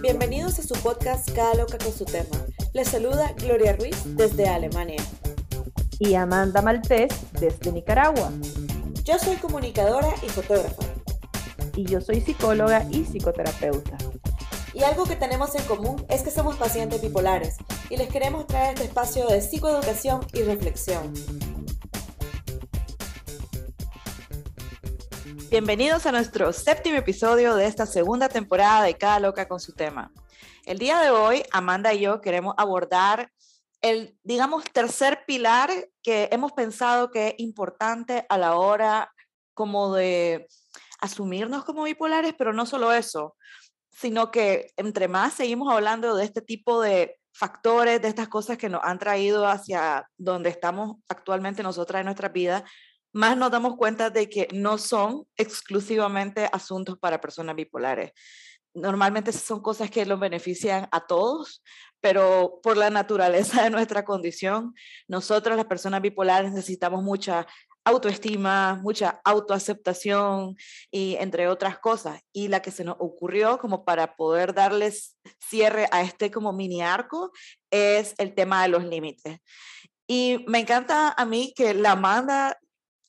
Bienvenidos a su podcast Cada Loca con su tema. Les saluda Gloria Ruiz desde Alemania. Y Amanda Maltés desde Nicaragua. Yo soy comunicadora y fotógrafa. Y yo soy psicóloga y psicoterapeuta. Y algo que tenemos en común es que somos pacientes bipolares y les queremos traer este espacio de psicoeducación y reflexión. Bienvenidos a nuestro séptimo episodio de esta segunda temporada de Cada Loca con su tema. El día de hoy, Amanda y yo queremos abordar el, digamos, tercer pilar que hemos pensado que es importante a la hora como de asumirnos como bipolares, pero no solo eso, sino que entre más seguimos hablando de este tipo de factores, de estas cosas que nos han traído hacia donde estamos actualmente nosotras en nuestra vida, más nos damos cuenta de que no son exclusivamente asuntos para personas bipolares. Normalmente son cosas que los benefician a todos, pero por la naturaleza de nuestra condición, nosotras las personas bipolares necesitamos mucha autoestima, mucha autoaceptación y entre otras cosas. Y la que se nos ocurrió como para poder darles cierre a este como mini arco es el tema de los límites. Y me encanta a mí que la Amanda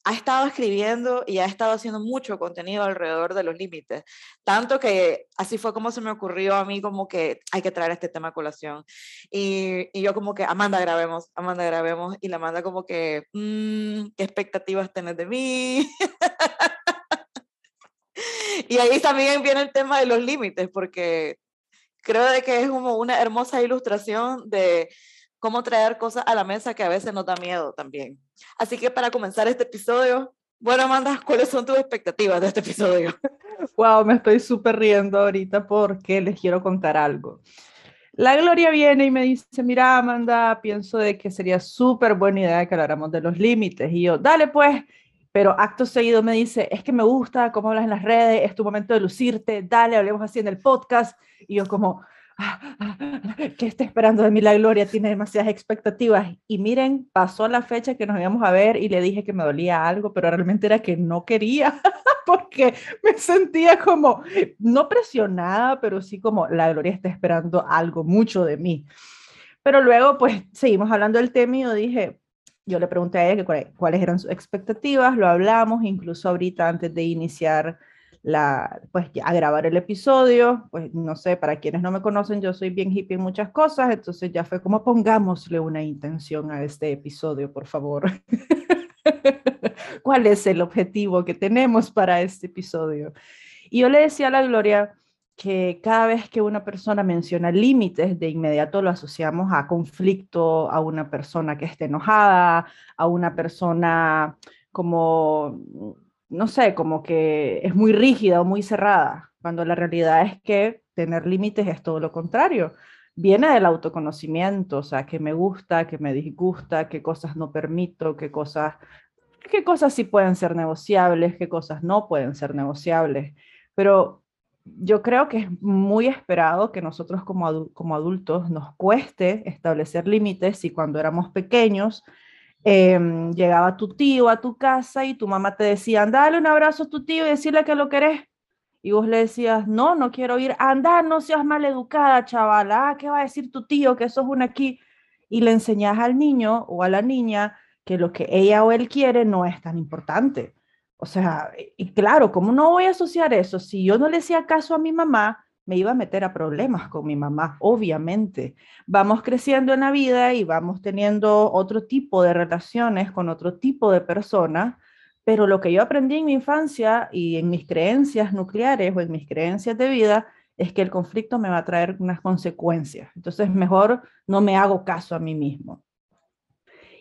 ha estado escribiendo y ha estado haciendo mucho contenido alrededor de los límites. Tanto que así fue como se me ocurrió a mí como que hay que traer este tema a colación. Y, yo como que, Amanda, grabemos, Amanda, grabemos. Y la Amanda como que, mmm, ¿qué expectativas tenés de mí? y ahí también viene el tema de los límites, porque creo de que es como una hermosa ilustración de cómo traer cosas a la mesa que a veces nos da miedo también. Así que para comenzar este episodio, bueno, Amanda, ¿cuáles son tus expectativas de este episodio? Wow, me estoy súper riendo ahorita porque les quiero contar algo. La Gloria viene y me dice, mira, Amanda, pienso de que sería súper buena idea que habláramos de los límites. Y yo, dale pues, pero acto seguido me dice, es que me gusta cómo hablas en las redes, es tu momento de lucirte, dale, hablemos así en el podcast. Y yo como, ¿qué está esperando de mí la gloria? Tiene demasiadas expectativas. Y miren, pasó la fecha que nos íbamos a ver y le dije que me dolía algo, pero realmente era que no quería, porque me sentía como, no presionada, pero sí como la gloria está esperando algo mucho de mí. Pero luego, pues, seguimos hablando del tema y yo dije, yo le pregunté a ella cuáles eran sus expectativas, lo hablamos, incluso ahorita antes de iniciar la, pues, a grabar el episodio. Pues no sé, para quienes no me conocen, yo soy bien hippie en muchas cosas, entonces ya fue como pongámosle una intención a este episodio, por favor. ¿Cuál es el objetivo que tenemos para este episodio? Y yo le decía a la Gloria que cada vez que una persona menciona límites, de inmediato lo asociamos a conflicto, a una persona que esté enojada, a una persona como no sé, como que es muy rígida o muy cerrada, cuando la realidad es que tener límites es todo lo contrario. Viene del autoconocimiento, o sea, qué me gusta, qué me disgusta, qué cosas no permito, qué cosas, qué cosas sí pueden ser negociables, qué cosas no pueden ser negociables. Pero yo creo que es muy esperado que nosotros como, como adultos nos cueste establecer límites y cuando éramos pequeños Em, llegaba tu tío a tu casa y tu mamá te decía, dale un abrazo a tu tío y decirle que lo querés. Y vos le decías, no, no quiero ir, anda, no seas mal educada, chavala, ah, ¿qué va a decir tu tío que sos una aquí? Y le enseñas al niño o a la niña que lo que ella o él quiere no es tan importante. O sea, y claro, ¿cómo no voy a asociar eso? Si yo no le hacía caso a mi mamá, me iba a meter a problemas con mi mamá, obviamente. Vamos creciendo en la vida y vamos teniendo otro tipo de relaciones con otro tipo de personas, pero lo que yo aprendí en mi infancia y en mis creencias nucleares o en mis creencias de vida es que el conflicto me va a traer unas consecuencias. Entonces, mejor no me hago caso a mí mismo.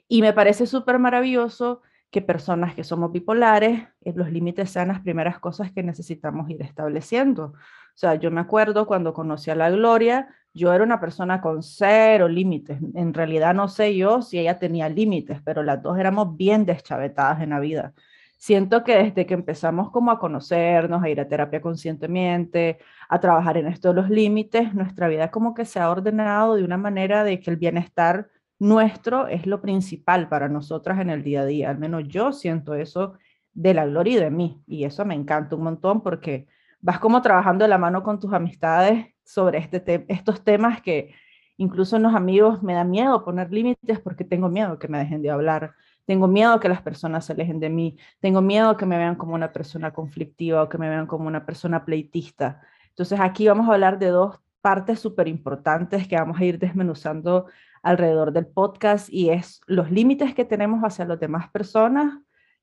Y me parece súper maravilloso que personas que somos bipolares, eh, los límites sean las primeras cosas que necesitamos ir estableciendo. O sea, yo me acuerdo cuando conocí a la Gloria, yo era una persona con cero límites. En realidad no sé yo si ella tenía límites, pero las dos éramos bien deschavetadas en la vida. Siento que desde que empezamos como a conocernos, a ir a terapia conscientemente, a trabajar en esto de los límites, nuestra vida como que se ha ordenado de una manera de que el bienestar nuestro es lo principal para nosotras en el día a día. Al menos yo siento eso de la gloria de mí. Y eso me encanta un montón porque vas como trabajando de la mano con tus amistades sobre este estos temas que incluso en los amigos me da miedo poner límites porque tengo miedo que me dejen de hablar, tengo miedo que las personas se alejen de mí, tengo miedo que me vean como una persona conflictiva o que me vean como una persona pleitista. Entonces aquí vamos a hablar de dos partes súper importantes que vamos a ir desmenuzando alrededor del podcast y es los límites que tenemos hacia las demás personas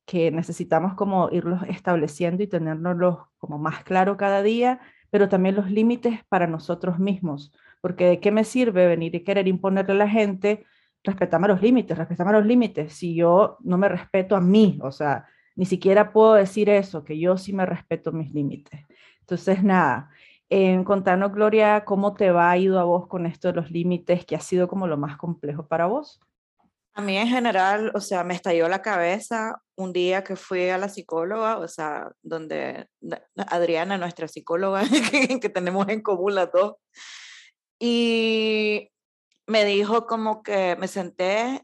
que necesitamos como irlos estableciendo y tenerlos como más claro cada día, pero también los límites para nosotros mismos, porque de qué me sirve venir y querer imponerle a la gente, respetame los límites, respetame los límites, si yo no me respeto a mí, o sea, ni siquiera puedo decir eso, que yo sí me respeto mis límites. Entonces, nada, en contanos, Gloria, cómo te va a ido a vos con esto de los límites, que ha sido como lo más complejo para vos. A mí en general, o sea, me estalló la cabeza un día que fui a la psicóloga, o sea, donde Adriana, nuestra psicóloga, que, tenemos en común las dos, y me dijo como que me senté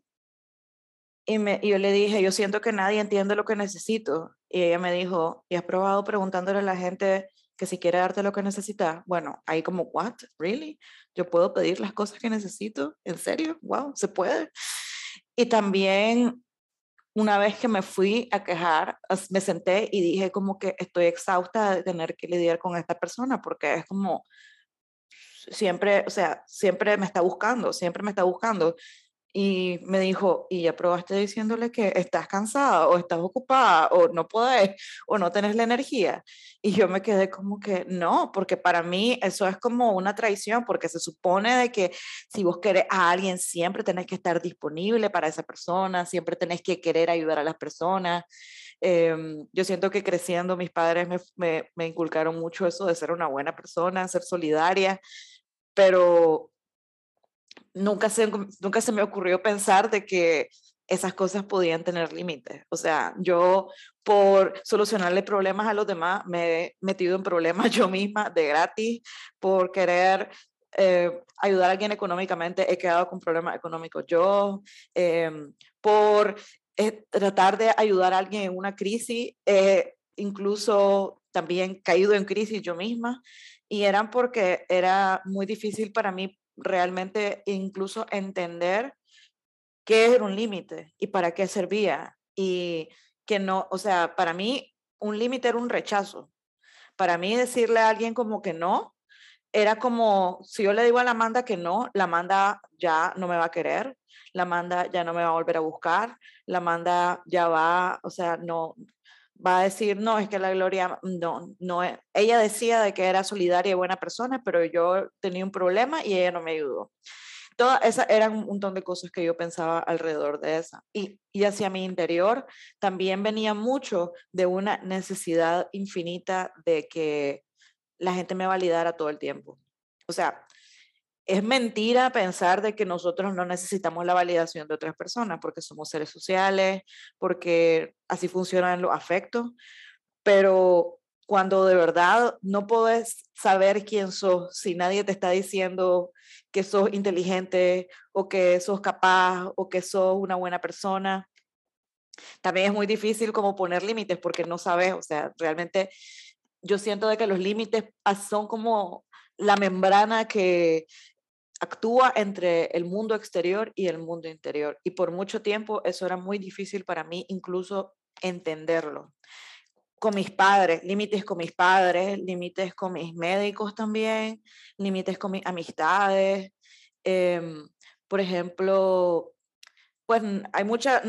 y, me, y yo le dije, yo siento que nadie entiende lo que necesito. Y ella me dijo, ¿y has probado preguntándole a la gente que si quiere darte lo que necesita? Bueno, ahí como, ¿what? ¿Really? ¿Yo puedo pedir las cosas que necesito? ¿En serio? ¡Wow! ¿Se puede? Y también una vez que me fui a quejar, me senté y dije como que estoy exhausta de tener que lidiar con esta persona porque es como siempre, o sea, siempre me está buscando, siempre me está buscando y me dijo, ¿y ya probaste diciéndole que estás cansada o estás ocupada o no puedes o no tenés la energía? Y yo me quedé como que no, porque para mí eso es como una traición, porque se supone de que si vos querés a alguien siempre tenés que estar disponible para esa persona, siempre tenés que querer ayudar a las personas. Em, yo siento que creciendo mis padres me, me inculcaron mucho eso de ser una buena persona, ser solidaria, pero nunca se, nunca se me ocurrió pensar de que esas cosas podían tener límites. O sea, yo por solucionarle problemas a los demás me he metido en problemas yo misma de gratis, por querer eh, ayudar a alguien económicamente, he quedado con problemas económicos yo, em, por eh, tratar de ayudar a alguien en una crisis, incluso también caído en crisis yo misma, y eran porque era muy difícil para mí realmente incluso entender qué era un límite y para qué servía. Y que no, o sea, para mí un límite era un rechazo. Para mí decirle a alguien como que no, era como si yo le digo a la Amanda que no, la Amanda ya no me va a querer, la Amanda ya no me va a volver a buscar, la Amanda ya va, o sea, no, va a decir, no, es que la Gloria, no, no, e-". ella decía de que era solidaria y buena persona, pero yo tenía un problema y ella no me ayudó. Todas esas eran un montón de cosas que yo pensaba alrededor de esa. Y, y hacia mi interior también venía mucho de una necesidad infinita de que la gente me validara todo el tiempo. O sea, es mentira pensar de que nosotros no necesitamos la validación de otras personas porque somos seres sociales, porque así funcionan los afectos, pero cuando de verdad no puedes saber quién sos si nadie te está diciendo que sos inteligente o que sos capaz o que sos una buena persona, también es muy difícil como poner límites porque no sabes, o sea, realmente yo siento de que los límites son como la membrana que actúa entre el mundo exterior y el mundo interior. Y por mucho tiempo eso era muy difícil para mí incluso entenderlo. Con mis padres, límites con mis padres, límites con mis médicos también, límites con mis amistades. Em, por ejemplo, pues hay muchas,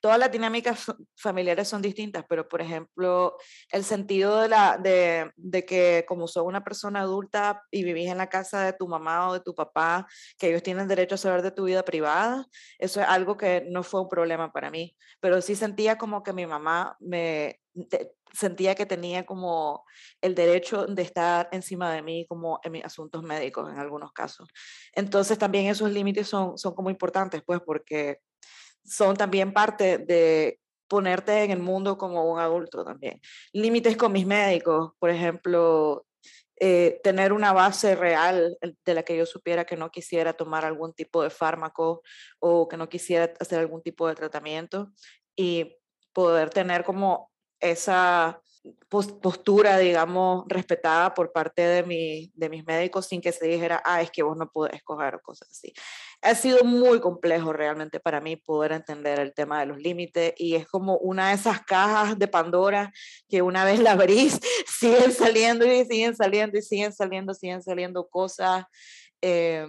todas las dinámicas familiares son distintas, pero por ejemplo, el sentido de, la, de, de, que como sos una persona adulta y vivís en la casa de tu mamá o de tu papá, que ellos tienen derecho a saber de tu vida privada, eso es algo que no fue un problema para mí, pero sí sentía como que mi mamá me sentía que tenía como el derecho de estar encima de mí como en mis asuntos médicos en algunos casos. Entonces también esos límites son, son como importantes, pues porque son también parte de ponerte en el mundo como un adulto también. Límites con mis médicos, por ejemplo, eh, tener una base real de la que yo supiera que no quisiera tomar algún tipo de fármaco o que no quisiera hacer algún tipo de tratamiento y poder tener como esa postura, digamos, respetada por parte de, mi, de mis médicos sin que se dijera, ah, es que vos no puedes escoger o cosas así. Ha sido muy complejo realmente para mí poder entender el tema de los límites y es como una de esas cajas de Pandora que una vez la abrís, siguen saliendo y siguen saliendo y siguen saliendo, siguen saliendo cosas. Eh,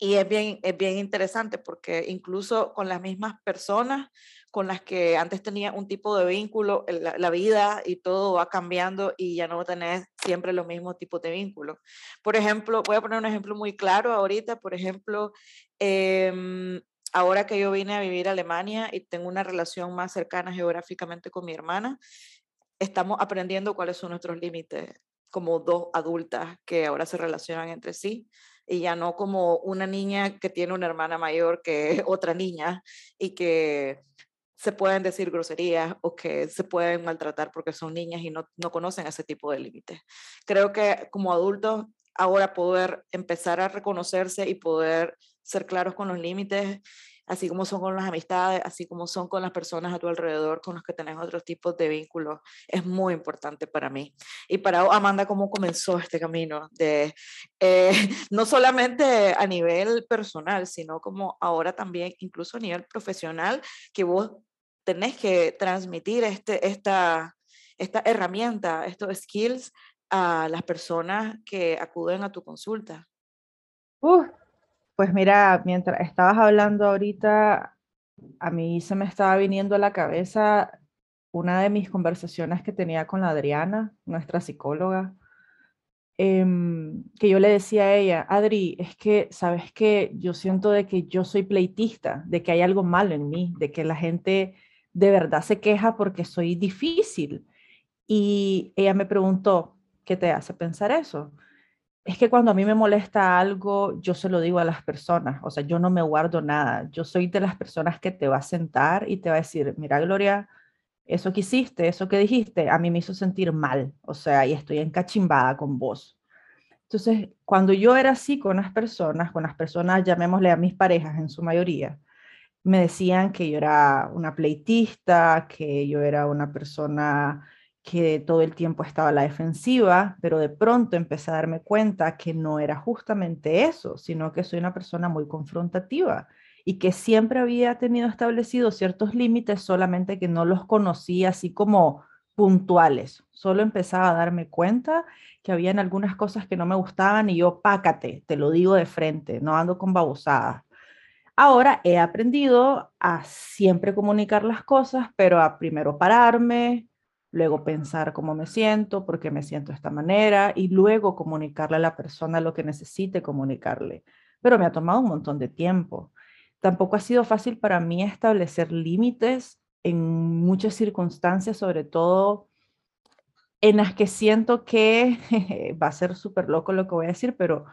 y es bien, es bien interesante porque incluso con las mismas personas con las que antes tenía un tipo de vínculo, la, vida y todo va cambiando y ya no tenés siempre los mismos tipos de vínculos. Por ejemplo, voy a poner un ejemplo muy claro ahorita, por ejemplo, eh, ahora que yo vine a vivir a Alemania y tengo una relación más cercana geográficamente con mi hermana, estamos aprendiendo cuáles son nuestros límites como dos adultas que ahora se relacionan entre sí y ya no como una niña que tiene una hermana mayor que otra niña y que se pueden decir groserías o que se pueden maltratar porque son niñas y no, no conocen ese tipo de límites. Creo que como adultos ahora poder empezar a reconocerse y poder ser claros con los límites, así como son con las amistades, así como son con las personas a tu alrededor con los que tenés otros tipos de vínculos, es muy importante para mí. Y para Amanda, ¿cómo comenzó este camino? De, eh, no solamente a nivel personal, sino como ahora también, incluso a nivel profesional, que vos tenés que transmitir este, esta, esta herramienta, estos skills a las personas que acuden a tu consulta? Pues mira, mientras estabas hablando ahorita, a mí se me estaba viniendo a la cabeza una de mis conversaciones que tenía con la Adriana, nuestra psicóloga, em, que yo le decía a ella, Adri, es que, ¿sabes que Yo siento de que yo soy pleitista, de que hay algo malo en mí, de que la gente de verdad se queja porque soy difícil. Y ella me preguntó, ¿qué te hace pensar eso? Es que cuando a mí me molesta algo, yo se lo digo a las personas, o sea, yo no me guardo nada. Yo soy de las personas que te va a sentar y te va a decir, mira, Gloria, eso que hiciste, eso que dijiste, a mí me hizo sentir mal, o sea, y estoy encachimbada con vos. Entonces, cuando yo era así con las personas, con las personas, llamémosle a mis parejas en su mayoría, me decían que yo era una pleitista, que yo era una persona que todo el tiempo estaba a la defensiva, pero de pronto empecé a darme cuenta que no era justamente eso, sino que soy una persona muy confrontativa y que siempre había tenido establecidos ciertos límites, solamente que no los conocía así como puntuales. Solo empezaba a darme cuenta que habían algunas cosas que no me gustaban y yo, pácate, te lo digo de frente, no ando con babosadas. Ahora he aprendido a siempre comunicar las cosas, pero a primero pararme, luego pensar cómo me siento, por qué me siento de esta manera y luego comunicarle a la persona lo que necesite comunicarle. Pero me ha tomado un montón de tiempo. Tampoco ha sido fácil para mí establecer límites en muchas circunstancias, sobre todo en las que siento que va a ser súper loco lo que voy a decir, pero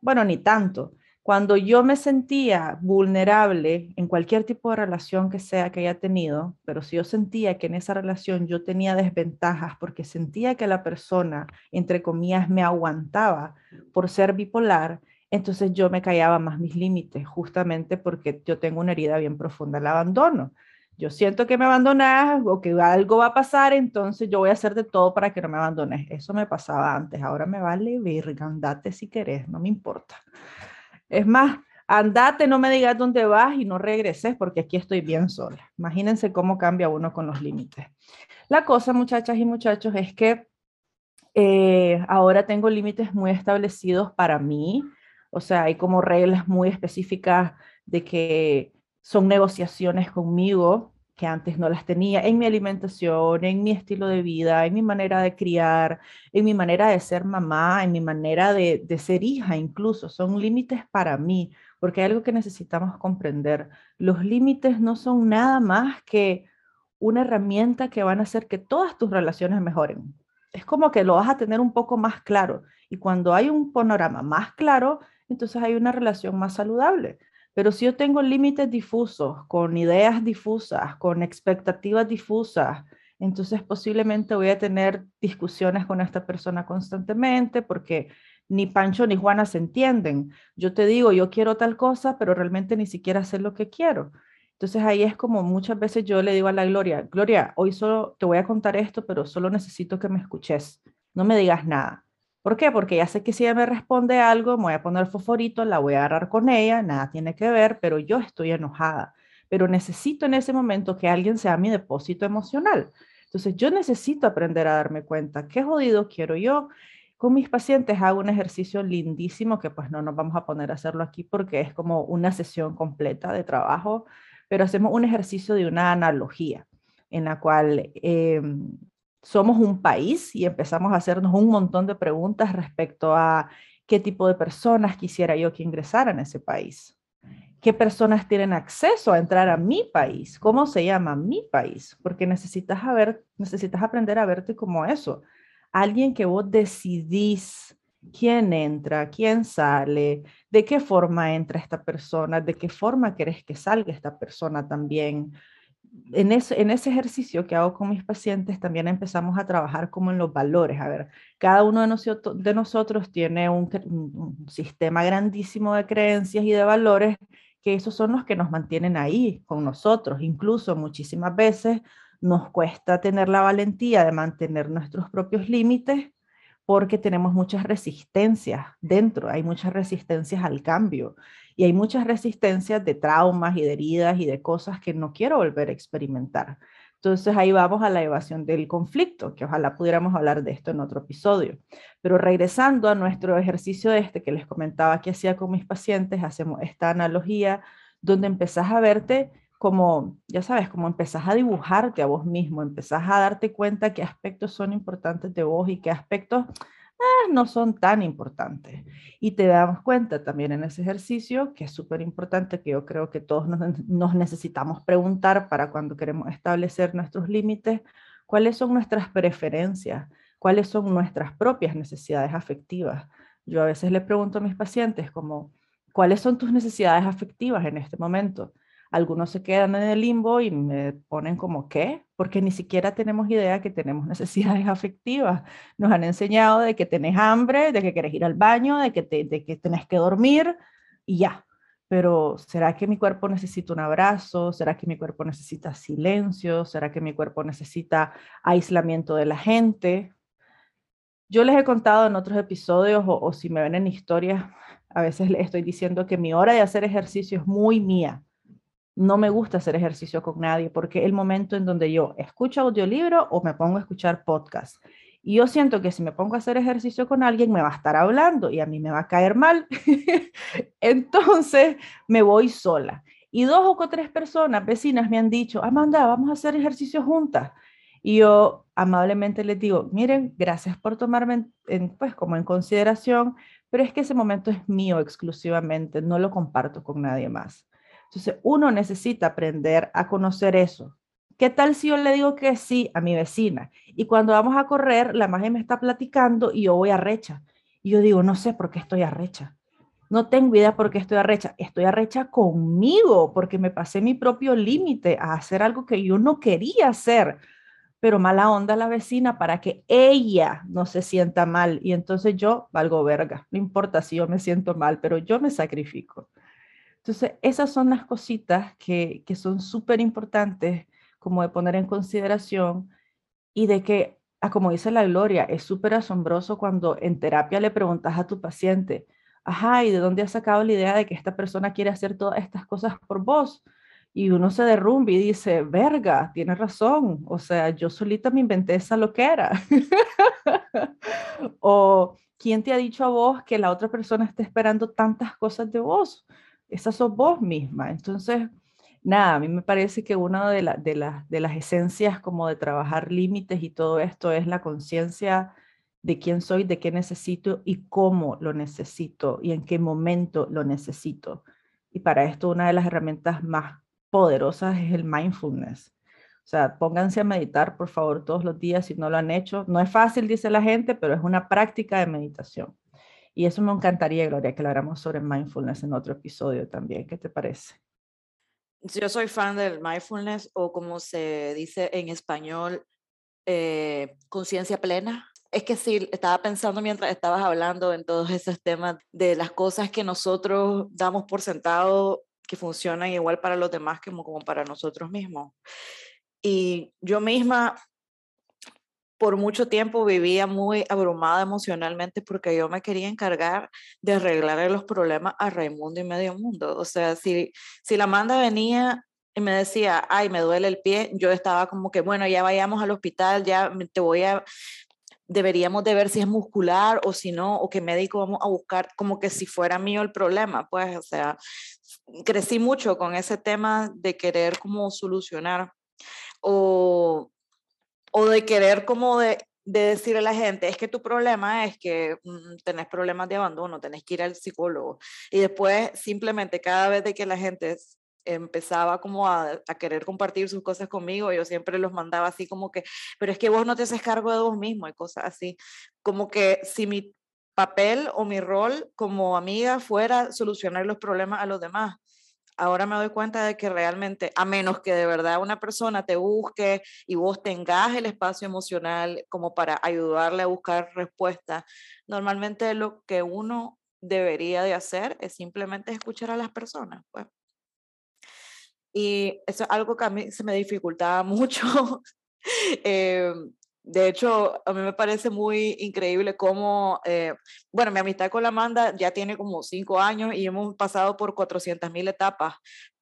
bueno, ni tanto. Cuando yo me sentía vulnerable en cualquier tipo de relación que sea que haya tenido, pero si yo sentía que en esa relación yo tenía desventajas porque sentía que la persona, entre comillas, me aguantaba por ser bipolar, entonces yo me callaba más mis límites, justamente porque yo tengo una herida bien profunda el abandono. Yo siento que me abandonas o que algo va a pasar, entonces yo voy a hacer de todo para que no me abandones. Eso me pasaba antes, ahora me vale verga, andate si querés, no me importa. Es más, andate, no me digas dónde vas y no regreses porque aquí estoy bien sola. Imagínense cómo cambia uno con los límites. La cosa, muchachas y muchachos, es que eh, ahora tengo límites muy establecidos para mí. O sea, hay como reglas muy específicas de que son negociaciones conmigo que antes no las tenía en mi alimentación, en mi estilo de vida, en mi manera de criar, en mi manera de ser mamá, en mi manera de, ser hija incluso. Son límites para mí, porque hay algo que necesitamos comprender. Los límites no son nada más que una herramienta que van a hacer que todas tus relaciones mejoren. Es como que lo vas a tener un poco más claro. Y cuando hay un panorama más claro, entonces hay una relación más saludable. Pero si yo tengo límites difusos, con ideas difusas, con expectativas difusas, entonces posiblemente voy a tener discusiones con esta persona constantemente porque ni Pancho ni Juana se entienden. Yo te digo, yo quiero tal cosa, pero realmente ni siquiera sé lo que quiero. Entonces ahí es como muchas veces yo le digo a la Gloria, Gloria, hoy solo te voy a contar esto, pero solo necesito que me escuches, no me digas nada. ¿Por qué? Porque ya sé que si ella me responde algo, me voy a poner el fosforito, la voy a agarrar con ella, nada tiene que ver, pero yo estoy enojada. Pero necesito en ese momento que alguien sea mi depósito emocional. Entonces yo necesito aprender a darme cuenta qué jodido quiero yo. Con mis pacientes hago un ejercicio lindísimo que pues no nos vamos a poner a hacerlo aquí porque es como una sesión completa de trabajo pero hacemos un ejercicio de una analogía en la cual em, somos un país y empezamos a hacernos un montón de preguntas respecto a qué tipo de personas quisiera yo que ingresaran a ese país. ¿Qué personas tienen acceso a entrar a mi país? ¿Cómo se llama mi país? Porque necesitas, necesitas aprender a verte como eso. Alguien que vos decidís quién entra, quién sale, de qué forma entra esta persona, de qué forma querés que salga esta persona también. En en ese ejercicio que hago con mis pacientes también empezamos a trabajar como en los valores. A ver, cada uno de, nosotros, de nosotros tiene un, un sistema grandísimo de creencias y de valores que esos son los que nos mantienen ahí con nosotros. Incluso muchísimas veces nos cuesta tener la valentía de mantener nuestros propios límites porque tenemos muchas resistencias dentro, hay muchas resistencias al cambio y hay muchas resistencias de traumas y de heridas y de cosas que no quiero volver a experimentar. Entonces ahí vamos a la evasión del conflicto, que ojalá pudiéramos hablar de esto en otro episodio. Pero regresando a nuestro ejercicio este que les comentaba que hacía con mis pacientes, hacemos esta analogía donde empezás a verte como, ya sabes, como empezás a dibujarte a vos mismo, empezás a darte cuenta qué aspectos son importantes de vos y qué aspectos ah, no son tan importantes. Y te damos cuenta también en ese ejercicio, que es súper importante, que yo creo que todos nos, necesitamos preguntar para cuando queremos establecer nuestros límites, cuáles son nuestras preferencias, cuáles son nuestras propias necesidades afectivas. Yo a veces le pregunto a mis pacientes como, ¿cuáles son tus necesidades afectivas en este momento? Algunos se quedan en el limbo y me ponen como, ¿qué? Porque ni siquiera tenemos idea que tenemos necesidades afectivas. Nos han enseñado de que tenés hambre, de que querés ir al baño, de que, de que tenés que dormir y ya. Pero ¿será que mi cuerpo necesita un abrazo? ¿Será que mi cuerpo necesita silencio? ¿Será que mi cuerpo necesita aislamiento de la gente? Yo les he contado en otros episodios o, o si me ven en historias, a veces les estoy diciendo que mi hora de hacer ejercicio es muy mía no me gusta hacer ejercicio con nadie porque el momento en donde yo escucho audiolibro o me pongo a escuchar podcast. Y yo siento que si me pongo a hacer ejercicio con alguien me va a estar hablando y a mí me va a caer mal. Entonces me voy sola. Y dos o tres personas, vecinas, me han dicho, Amanda, vamos a hacer ejercicio juntas. Y yo amablemente les digo, miren, gracias por tomarme en, pues, como en consideración, pero es que ese momento es mío exclusivamente, no lo comparto con nadie más. Entonces, uno necesita aprender a conocer eso. ¿Qué tal si yo le digo que sí a mi vecina? Y cuando vamos a correr, la magia me está platicando y yo voy a recha. Y yo digo, no sé por qué estoy arrecha. No tengo idea por qué estoy arrecha. Estoy arrecha conmigo porque me pasé mi propio límite a hacer algo que yo no quería hacer. Pero mala onda la vecina para que ella no se sienta mal. Y entonces yo valgo verga. No importa si yo me siento mal, pero yo me sacrifico. Entonces, esas son las cositas que, que son súper importantes como de poner en consideración y de que, ah, como dice la Gloria, es súper asombroso cuando en terapia le preguntas a tu paciente, ajá, ¿y de dónde has sacado la idea de que esta persona quiere hacer todas estas cosas por vos? Y uno se derrumbe y dice, verga, tiene razón, o sea, yo solita me inventé esa loquera. o, ¿quién te ha dicho a vos que la otra persona está esperando tantas cosas de vos? Esa sos vos misma. Entonces, nada, a mí me parece que una de, de, las esencias como de trabajar límites y todo esto es la conciencia de quién soy, de qué necesito y cómo lo necesito y en qué momento lo necesito. Y para esto una de las herramientas más poderosas es el mindfulness. O sea, pónganse a meditar, por favor, todos los días si no lo han hecho. No es fácil, dice la gente, pero es una práctica de meditación. Y eso me encantaría, Gloria, que lo hagamos sobre mindfulness en otro episodio también. ¿Qué te parece? Yo soy fan del mindfulness o como se dice en español, eh, conciencia plena. Es que sí, estaba pensando mientras estabas hablando en todos esos temas de las cosas que nosotros damos por sentado que funcionan igual para los demás como, como para nosotros mismos. Y yo misma por mucho tiempo vivía muy abrumada emocionalmente porque yo me quería encargar de arreglar los problemas a Raimundo y medio mundo. O sea, si, si la Amanda venía y me decía, ay, me duele el pie, yo estaba como que, bueno, ya vayamos al hospital, ya te voy a, deberíamos de ver si es muscular o si no, o qué médico vamos a buscar, como que si fuera mío el problema, pues, o sea, crecí mucho con ese tema de querer como solucionar o o de querer como de, de decirle a la gente, es que tu problema es que mm, tenés problemas de abandono, tenés que ir al psicólogo. Y después simplemente cada vez que la gente empezaba como a, a, querer compartir sus cosas conmigo, yo siempre los mandaba así como que, pero es que vos no te haces cargo de vos mismo y cosas así, como que si mi papel o mi rol como amiga fuera solucionar los problemas a los demás, ahora me doy cuenta de que realmente, a menos que de verdad una persona te busque y vos tengas el espacio emocional como para ayudarle a buscar respuesta, normalmente lo que uno debería de hacer es simplemente escuchar a las personas. Pues. Y eso es algo que a mí se me dificultaba mucho. eh, de hecho, a mí me parece muy increíble cómo, eh, bueno, mi amistad con la Amanda ya tiene como cinco años y hemos pasado por 400 mil etapas,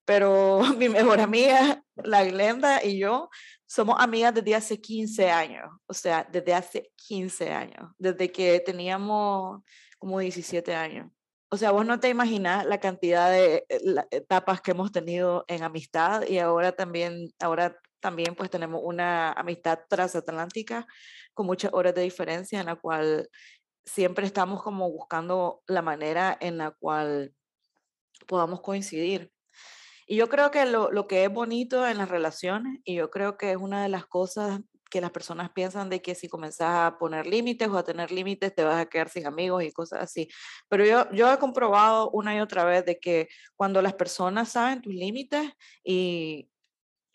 pero mi mejor amiga, la Glenda y yo somos amigas desde hace 15 años, o sea, desde hace 15 años, desde que teníamos como 17 años. O sea, vos no te imaginas la cantidad de eh, etapas que hemos tenido en amistad y ahora también, ahora también pues tenemos una amistad transatlántica con muchas horas de diferencia en la cual siempre estamos como buscando la manera en la cual podamos coincidir. Y yo creo que lo, lo que es bonito en las relaciones, y yo creo que es una de las cosas que las personas piensan de que si comenzas a poner límites o a tener límites te vas a quedar sin amigos y cosas así. Pero yo, yo he comprobado una y otra vez de que cuando las personas saben tus límites y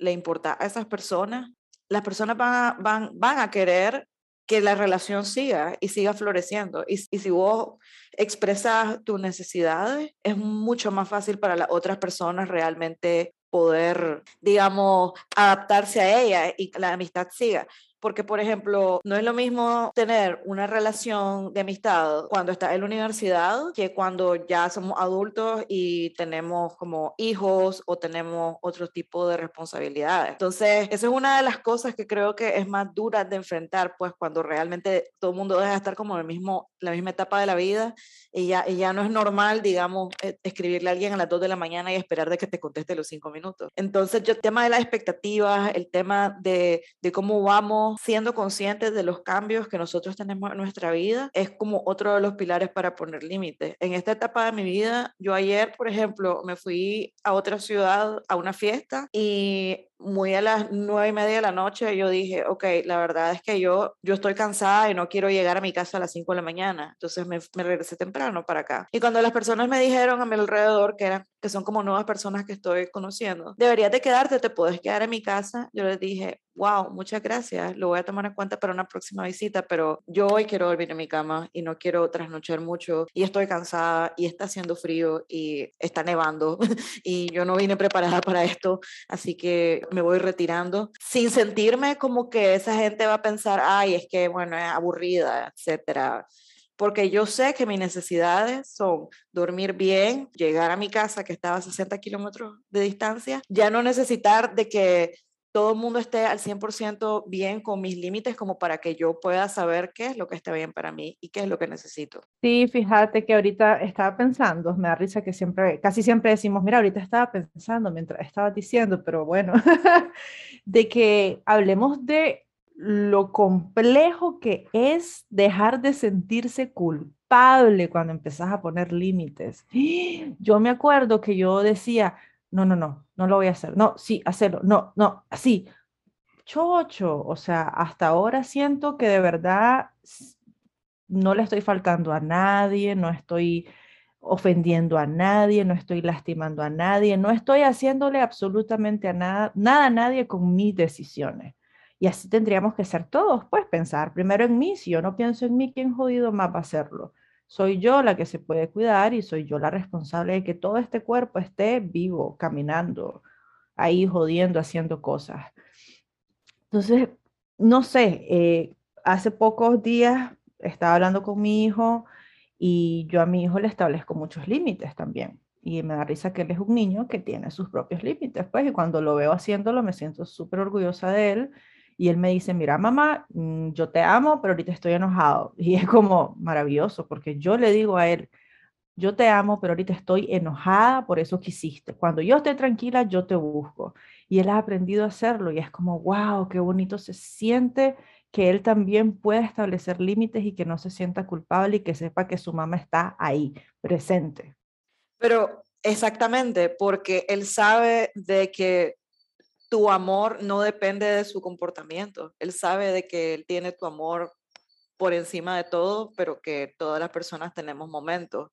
le importa a esas personas, las personas van a, van, van a querer que la relación siga y siga floreciendo. Y, y, si vos expresas tus necesidades, es mucho más fácil para las otras personas realmente poder, digamos, adaptarse a ella y la amistad siga. Porque, por ejemplo, no es lo mismo tener una relación de amistad cuando estás en la universidad que cuando ya somos adultos y tenemos como hijos o tenemos otro tipo de responsabilidades. Entonces, esa es una de las cosas que creo que es más dura de enfrentar, pues cuando realmente todo el mundo deja de estar como en el mismo, la misma etapa de la vida y ya, y ya no es normal, digamos, e, escribirle a alguien a las 2 de la mañana y esperar de que te conteste los 5 minutos. Entonces, yo, el tema de las expectativas, el tema de, de cómo vamos siendo conscientes de los cambios que nosotros tenemos en nuestra vida es como otro de los pilares para poner límites. En esta etapa de mi vida, yo ayer, por ejemplo, me fui a otra ciudad a una fiesta y muy a las nueve y media de la noche, yo dije, ok, la verdad es que yo, yo estoy cansada y no quiero llegar a mi casa a las cinco de la mañana. Entonces me, me regresé temprano para acá. Y cuando las personas me dijeron a mi alrededor que eran que son como nuevas personas que estoy conociendo, deberías de quedarte, te puedes quedar en mi casa. Yo les dije, wow, muchas gracias, lo voy a tomar en cuenta para una próxima visita, pero yo hoy quiero dormir en mi cama y no quiero trasnochar mucho y estoy cansada y está haciendo frío y está nevando y yo no vine preparada para esto, así que me voy retirando sin sentirme como que esa gente va a pensar, ay, es que, bueno, es aburrida, etcétera. Porque yo sé que mis necesidades son dormir bien, llegar a mi casa que estaba a 60 kilómetros de distancia, ya no necesitar de que todo el mundo esté al 100% bien con mis límites como para que yo pueda saber qué es lo que está bien para mí y qué es lo que necesito. Sí, fíjate que ahorita estaba pensando, me da risa que siempre, casi siempre decimos, mira, ahorita estaba pensando mientras estaba diciendo, pero bueno, de que hablemos de lo complejo que es dejar de sentirse culpable cuando empezás a poner límites. Yo me acuerdo que yo decía, no, no, no, no lo voy a hacer, no, sí, hacerlo, no, no, así, chocho, o sea, hasta ahora siento que de verdad no le estoy faltando a nadie, no estoy ofendiendo a nadie, no estoy lastimando a nadie, no estoy haciéndole absolutamente a nada, nada nadie con mis decisiones. Y así tendríamos que ser todos, pues pensar primero en mí, si yo no pienso en mí, ¿quién jodido más va a hacerlo? Soy yo la que se puede cuidar y soy yo la responsable de que todo este cuerpo esté vivo, caminando, ahí jodiendo, haciendo cosas. Entonces, no sé, eh, hace pocos días estaba hablando con mi hijo y yo a mi hijo le establezco muchos límites también. Y me da risa que él es un niño que tiene sus propios límites, pues, y cuando lo veo haciéndolo me siento súper orgullosa de él. Y él me dice, mira, mamá, mm, yo te amo, pero ahorita estoy enojado. Y es como maravilloso, porque yo le digo a él, yo te amo, pero ahorita estoy enojada por eso que hiciste. Cuando yo esté tranquila, yo te busco. Y él ha aprendido a hacerlo y es como, wow, qué bonito se siente que él también pueda establecer límites y que no se sienta culpable y que sepa que su mamá está ahí, presente. Pero exactamente, porque él sabe de que tu amor no depende de su comportamiento. Él sabe de que él tiene tu amor por encima de todo, pero que todas las personas tenemos momentos.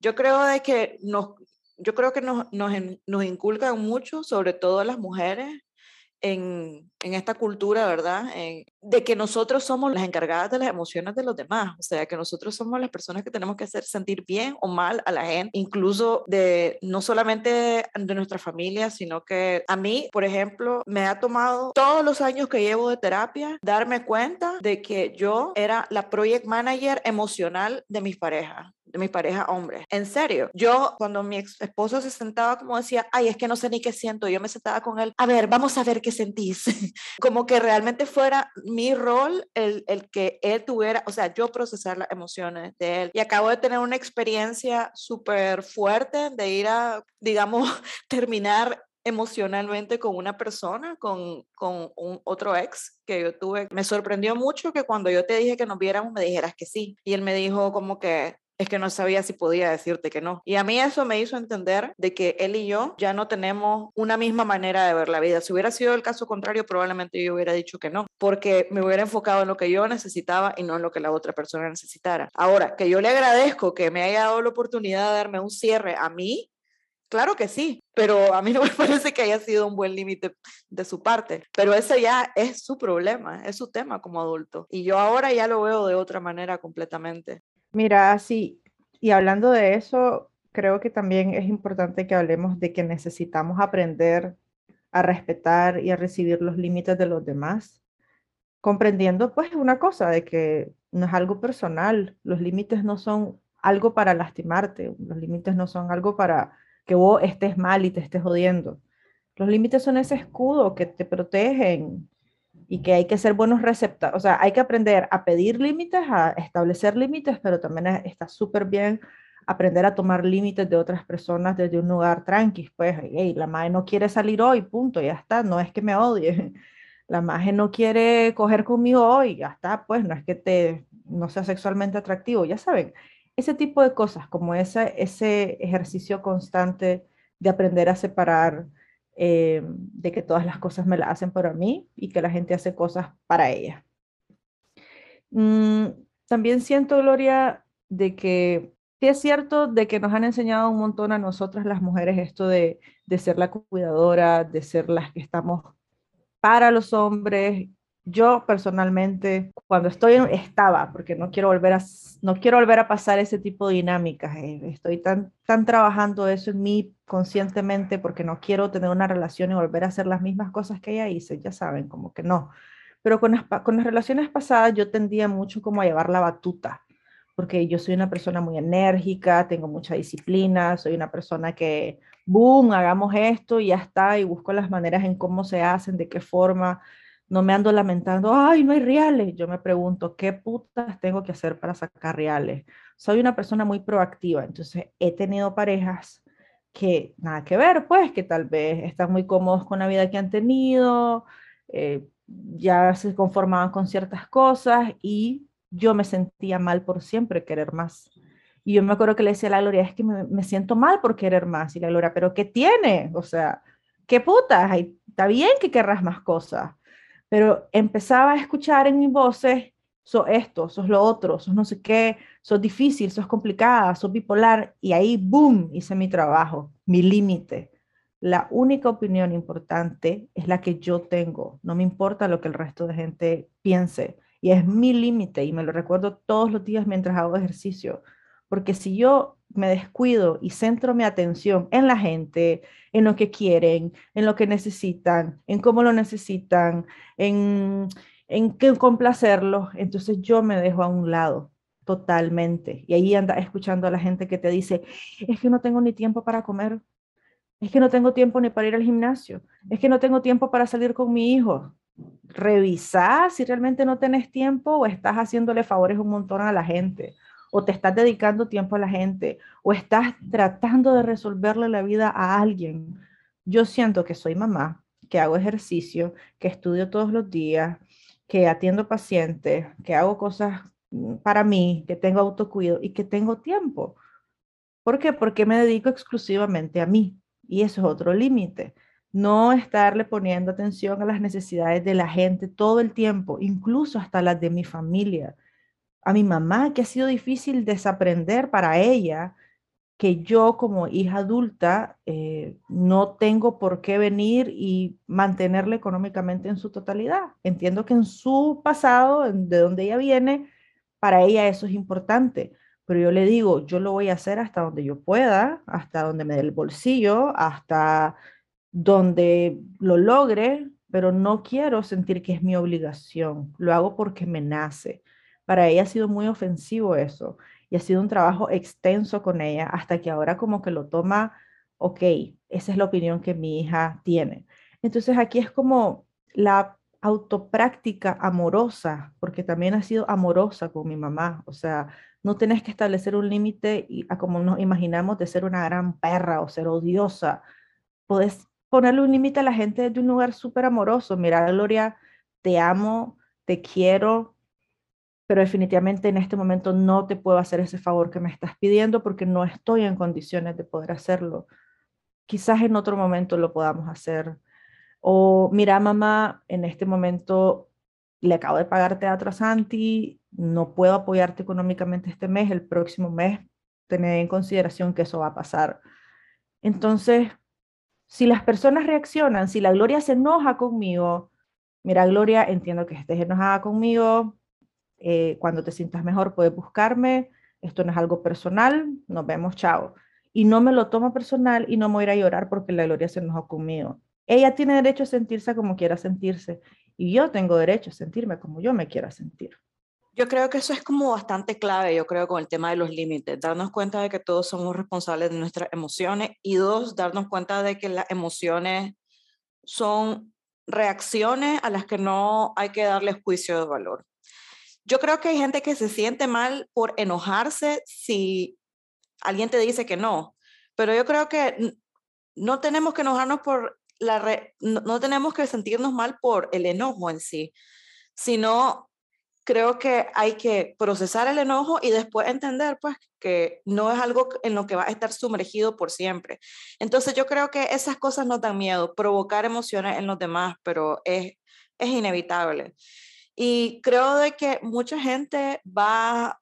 Yo creo de que nos, yo creo que nos, nos, nos inculcan mucho, sobre todo las mujeres, en, esta cultura, ¿verdad? de que nosotros somos las encargadas de las emociones de los demás, o sea, que nosotros somos las personas que tenemos que hacer sentir bien o mal a la gente, incluso de no solamente de nuestra familia, sino que a mí, por ejemplo, me ha tomado todos los años que llevo de terapia darme cuenta de que yo era la project manager emocional de mis parejas mi pareja hombre. En serio, yo cuando mi ex esposo se sentaba como decía, ay, es que no sé ni qué siento, yo me sentaba con él, a ver, vamos a ver qué sentís. como que realmente fuera mi rol el, el que él tuviera, o sea, yo procesar las emociones de él. Y acabo de tener una experiencia súper fuerte de ir a, digamos, terminar emocionalmente con una persona, con, con un otro ex que yo tuve. Me sorprendió mucho que cuando yo te dije que nos viéramos me dijeras que sí. Y él me dijo como que es que no sabía si podía decirte que no. Y a mí eso me hizo entender de que él y yo ya no tenemos una misma manera de ver la vida. Si hubiera sido el caso contrario, probablemente yo hubiera dicho que no, porque me hubiera enfocado en lo que yo necesitaba y no en lo que la otra persona necesitara. Ahora, que yo le agradezco que me haya dado la oportunidad de darme un cierre a mí, Claro que sí, pero a mí no me parece que haya sido un buen límite de su parte. Pero ese ya es su problema, es su tema como adulto. Y yo ahora ya lo veo de otra manera completamente. Mira, sí, y hablando de eso, creo que también es importante que hablemos de que necesitamos aprender a respetar y a recibir los límites de los demás, comprendiendo pues una cosa, de que no es algo personal, los límites no son algo para lastimarte, los límites no son algo para que vos estés mal y te estés jodiendo. Los límites son ese escudo que te protegen y que hay que ser buenos receptores, o sea, hay que aprender a pedir límites, a establecer límites, pero también está súper bien aprender a tomar límites de otras personas desde un lugar tranqui, pues, hey, la madre no quiere salir hoy, punto, ya está, no es que me odie, la madre no quiere coger conmigo hoy, ya está, pues, no es que te, no sea sexualmente atractivo, ya saben, ese tipo de cosas, como ese, ese ejercicio constante de aprender a separar eh, de que todas las cosas me las hacen para mí y que la gente hace cosas para ella. Mm, también siento, Gloria, de que es cierto de que nos han enseñado un montón a nosotras las mujeres esto de, de ser la cuidadora, de ser las que estamos para los hombres yo personalmente, cuando estoy, estaba, porque no quiero volver a, no quiero volver a pasar ese tipo de dinámicas, eh, estoy tan, tan trabajando eso en mí conscientemente porque no quiero tener una relación y volver a hacer las mismas cosas que ella hice, ya saben, como que no. Pero con las, con las relaciones pasadas yo tendía mucho como a llevar la batuta, porque yo soy una persona muy enérgica, tengo mucha disciplina, soy una persona que, boom, hagamos esto y ya está, y busco las maneras en cómo se hacen, de qué forma no me ando lamentando, ay, no hay reales. Yo me pregunto, ¿qué putas tengo que hacer para sacar reales? Soy una persona muy proactiva, entonces he tenido parejas que nada que ver, pues, que tal vez están muy cómodos con la vida que han tenido, eh, ya se conformaban con ciertas cosas y yo me sentía mal por siempre querer más. Y yo me acuerdo que le decía a la Gloria, es que me, me siento mal por querer más. Y la Gloria, ¿pero qué tiene? O sea, ¿qué putas? Está bien que querrás más cosas pero empezaba a escuchar en mis voces, sos esto, sos lo otro, sos no sé qué, sos difícil, sos complicada, sos bipolar, y ahí, boom, hice mi trabajo, mi límite. La única opinión importante es la que yo tengo, no me importa lo que el resto de gente piense, y es mi límite, y me lo recuerdo todos los días mientras hago ejercicio, porque si yo me descuido y centro mi atención en la gente, en lo que quieren, en lo que necesitan, en cómo lo necesitan, en, en qué complacerlos, entonces yo me dejo a un lado totalmente. Y ahí anda escuchando a la gente que te dice, es que no tengo ni tiempo para comer, es que no tengo tiempo ni para ir al gimnasio, es que no tengo tiempo para salir con mi hijo. Revisa si realmente no tenés tiempo o estás haciéndole favores un montón a la gente o te estás dedicando tiempo a la gente, o estás tratando de resolverle la vida a alguien. Yo siento que soy mamá, que hago ejercicio, que estudio todos los días, que atiendo pacientes, que hago cosas mm, para mí, que tengo autocuido y que tengo tiempo. ¿Por qué? Porque me dedico exclusivamente a mí y eso es otro límite. No estarle poniendo atención a las necesidades de la gente todo el tiempo, incluso hasta las de mi familia a mi mamá, que ha sido difícil desaprender para ella que yo como hija adulta eh, no tengo por qué venir y mantenerle económicamente en su totalidad. Entiendo que en su pasado, de donde ella viene, para ella eso es importante, pero yo le digo, yo lo voy a hacer hasta donde yo pueda, hasta donde me dé el bolsillo, hasta donde lo logre, pero no quiero sentir que es mi obligación, lo hago porque me nace. Para ella ha sido muy ofensivo eso y ha sido un trabajo extenso con ella hasta que ahora como que lo toma, ok, esa es la opinión que mi hija tiene. Entonces aquí es como la autopráctica amorosa, porque también ha sido amorosa con mi mamá, o sea, no tenés que establecer un límite a como nos imaginamos de ser una gran perra o ser odiosa. Puedes ponerle un límite a la gente de un lugar súper amoroso. Mira, Gloria, te amo, te quiero, pero definitivamente en este momento no te puedo hacer ese favor que me estás pidiendo porque no estoy en condiciones de poder hacerlo. Quizás en otro momento lo podamos hacer. O mira, mamá, en este momento le acabo de pagar teatro a Santi, no puedo apoyarte económicamente este mes, el próximo mes, tener en consideración que eso va a pasar. Entonces, si las personas reaccionan, si la Gloria se enoja conmigo, mira, Gloria, entiendo que estés enojada conmigo, eh, cuando te sientas mejor puedes buscarme, esto no es algo personal, nos vemos, chao. Y no me lo tomo personal y no me voy a ir a llorar porque la Gloria se enojó conmigo. Ella tiene derecho a sentirse como quiera sentirse y yo tengo derecho a sentirme como yo me quiera sentir. Yo creo que eso es como bastante clave, yo creo, con el tema de los límites, darnos cuenta de que todos somos responsables de nuestras emociones y dos, darnos cuenta de que las emociones son reacciones a las que no hay que darles juicio de valor. Yo creo que hay gente que se siente mal por enojarse si alguien te dice que no, pero yo creo que no tenemos que enojarnos por la no, tenemos que sentirnos mal por el enojo en sí, sino creo que hay que procesar el enojo y después entender pues que no es algo en lo que va a estar sumergido por siempre. Entonces yo creo que esas cosas no dan miedo, provocar emociones en los demás, pero es, es inevitable. Y creo de que mucha gente va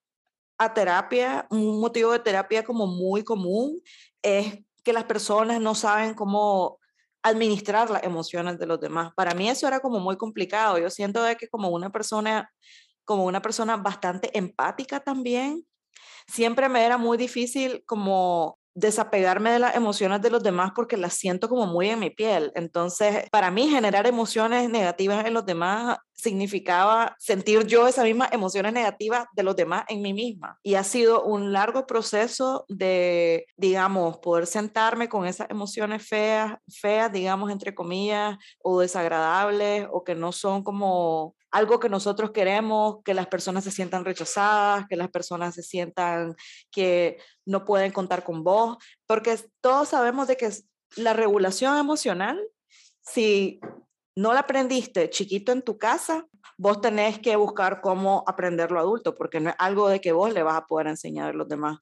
a terapia, un motivo de terapia como muy común es que las personas no saben cómo administrar las emociones de los demás. Para mí eso era como muy complicado. Yo siento de que como una persona como una persona bastante empática también, siempre me era muy difícil como desapegarme de las emociones de los demás porque las siento como muy en mi piel. Entonces, para mí generar emociones negativas en los demás significaba sentir yo esas mismas emociones negativas de los demás en mí misma. Y ha sido un largo proceso de, digamos, poder sentarme con esas emociones feas, feas, digamos, entre comillas, o desagradables, o que no son como algo que nosotros queremos, que las personas se sientan rechazadas, que las personas se sientan que no pueden contar con vos, porque todos sabemos de que la regulación emocional, si no la aprendiste chiquito en tu casa, vos tenés que buscar cómo aprenderlo adulto, porque no es algo de que vos le vas a poder enseñar a los demás.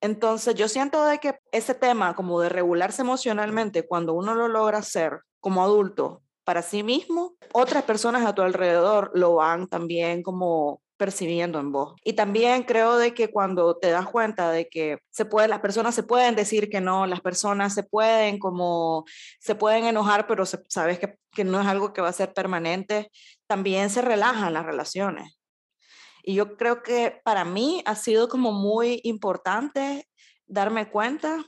Entonces, yo siento de que ese tema como de regularse emocionalmente, cuando uno lo logra hacer como adulto para sí mismo, otras personas a tu alrededor lo van también como percibiendo en vos. Y también creo de que cuando te das cuenta de que se puede, las personas se pueden decir que no, las personas se pueden como, se pueden enojar, pero sabes que, que no es algo que va a ser permanente, también se relajan las relaciones. Y yo creo que para mí ha sido como muy importante darme cuenta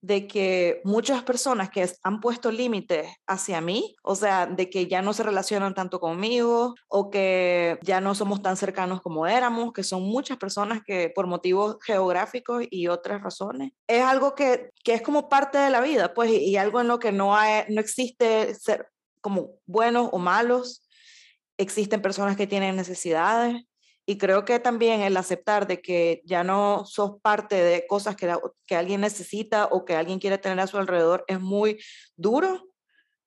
de que muchas personas que han puesto límites hacia mí, o sea, de que ya no se relacionan tanto conmigo o que ya no somos tan cercanos como éramos, que son muchas personas que por motivos geográficos y otras razones, es algo que, que es como parte de la vida, pues, y, algo en lo que no, hay, no existe ser como buenos o malos, existen personas que tienen necesidades y creo que también el aceptar de que ya no sos parte de cosas que, que alguien necesita o que alguien quiere tener a su alrededor es muy duro,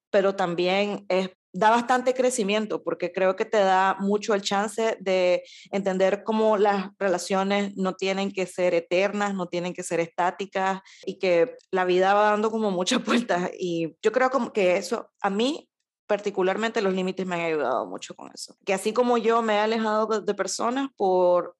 pero también es, da bastante crecimiento porque creo que te da mucho el chance de entender cómo las relaciones no tienen que ser eternas, no tienen que ser estáticas y que la vida va dando como muchas vueltas. Y yo creo como que eso a mí particularmente los límites me han ayudado mucho con eso. Que así como yo me he alejado de personas por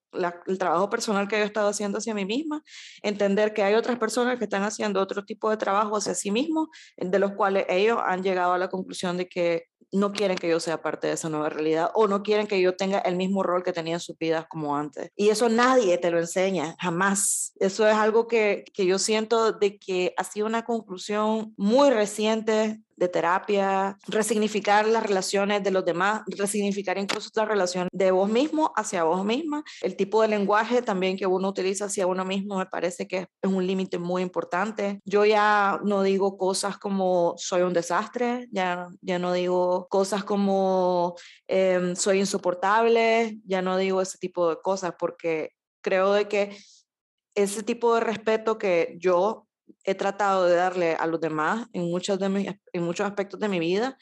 el trabajo personal que yo he estado haciendo hacia mí misma, entender que hay otras personas que están haciendo otro tipo de trabajo hacia sí mismos, de los cuales ellos han llegado a la conclusión de que no quieren que yo sea parte de esa nueva realidad o no quieren que yo tenga el mismo rol que tenía en sus vidas como antes. Y eso nadie te lo enseña, jamás. Eso es algo que, que yo siento de que ha sido una conclusión muy reciente de terapia, resignificar las relaciones de los demás, resignificar incluso la relación de vos mismo hacia vos misma. El tipo de lenguaje también que uno utiliza hacia uno mismo me parece que es un límite muy importante. Yo ya no digo cosas como soy un desastre, ya, ya no digo cosas como em, soy insoportable, ya no digo ese tipo de cosas porque creo de que ese tipo de respeto que yo he tratado de darle a los demás en muchos, de en muchos aspectos de mi vida,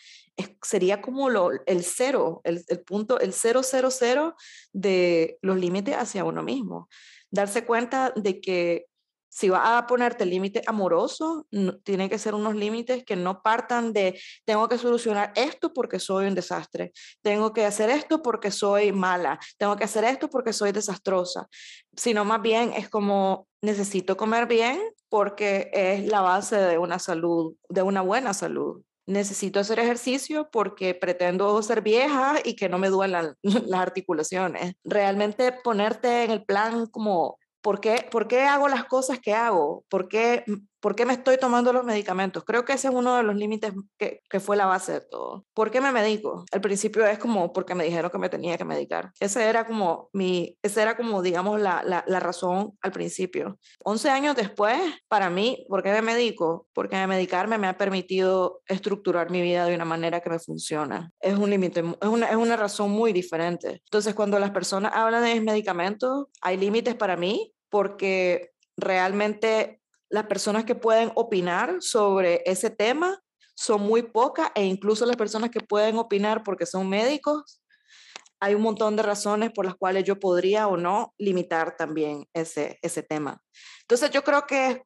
sería como lo, el cero, el, el punto, el cero, cero, cero de los límites hacia uno mismo. Darse cuenta de que si va a ponerte límite amoroso, tiene que ser unos límites que no partan de tengo que solucionar esto porque soy un desastre, tengo que hacer esto porque soy mala, tengo que hacer esto porque soy desastrosa, sino más bien es como necesito comer bien porque es la base de una salud, de una buena salud. Necesito hacer ejercicio porque pretendo ser vieja y que no me duelan las articulaciones. Realmente ponerte en el plan como ¿Por qué, ¿Por qué, hago las cosas que hago? ¿Por qué, ¿Por qué me estoy tomando los medicamentos? Creo que ese es uno de los límites que, que, fue la base de todo. ¿Por qué me medico? Al principio es como porque me dijeron que me tenía que medicar. Ese era como mi, ese era como, digamos, la, la, la razón al principio. 11 años después, para mí, ¿por qué me medico? Porque medicarme me ha permitido estructurar mi vida de una manera que me funciona. Es un límite, es una, es una razón muy diferente. Entonces, cuando las personas hablan de medicamentos, hay límites para mí porque realmente las personas que pueden opinar sobre ese tema son muy pocas e incluso las personas que pueden opinar porque son médicos, hay un montón de razones por las cuales yo podría o no limitar también ese, ese tema. Entonces yo creo que es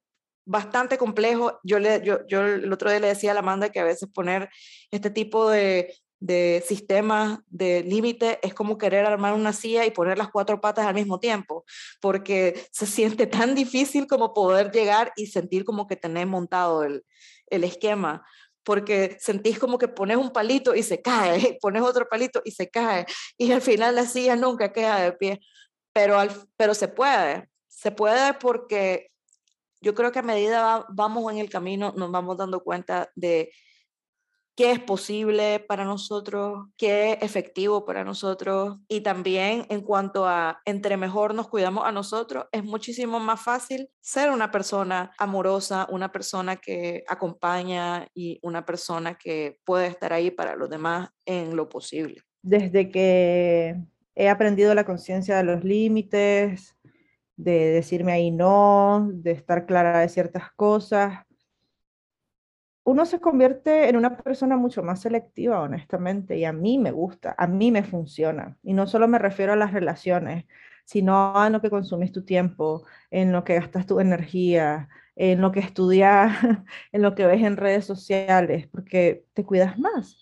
bastante complejo. Yo, le, yo, yo el otro día le decía a la Amanda que a veces poner este tipo de de sistemas de límite es como querer armar una silla y poner las cuatro patas al mismo tiempo, porque se siente tan difícil como poder llegar y sentir como que tenés montado el, el esquema, porque sentís como que pones un palito y se cae, pones otro palito y se cae, y al final la silla nunca queda de pie, pero, al, pero se puede, se puede porque yo creo que a medida vamos en el camino nos vamos dando cuenta de qué es posible para nosotros, qué es efectivo para nosotros y también en cuanto a entre mejor nos cuidamos a nosotros, es muchísimo más fácil ser una persona amorosa, una persona que acompaña y una persona que puede estar ahí para los demás en lo posible. Desde que he aprendido la conciencia de los límites, de decirme ahí no, de estar clara de ciertas cosas, uno se convierte en una persona mucho más selectiva, honestamente, y a mí me gusta, a mí me funciona. Y no solo me refiero a las relaciones, sino a lo que consumes tu tiempo, en lo que gastas tu energía, en lo que estudias, en lo que ves en redes sociales, porque te cuidas más.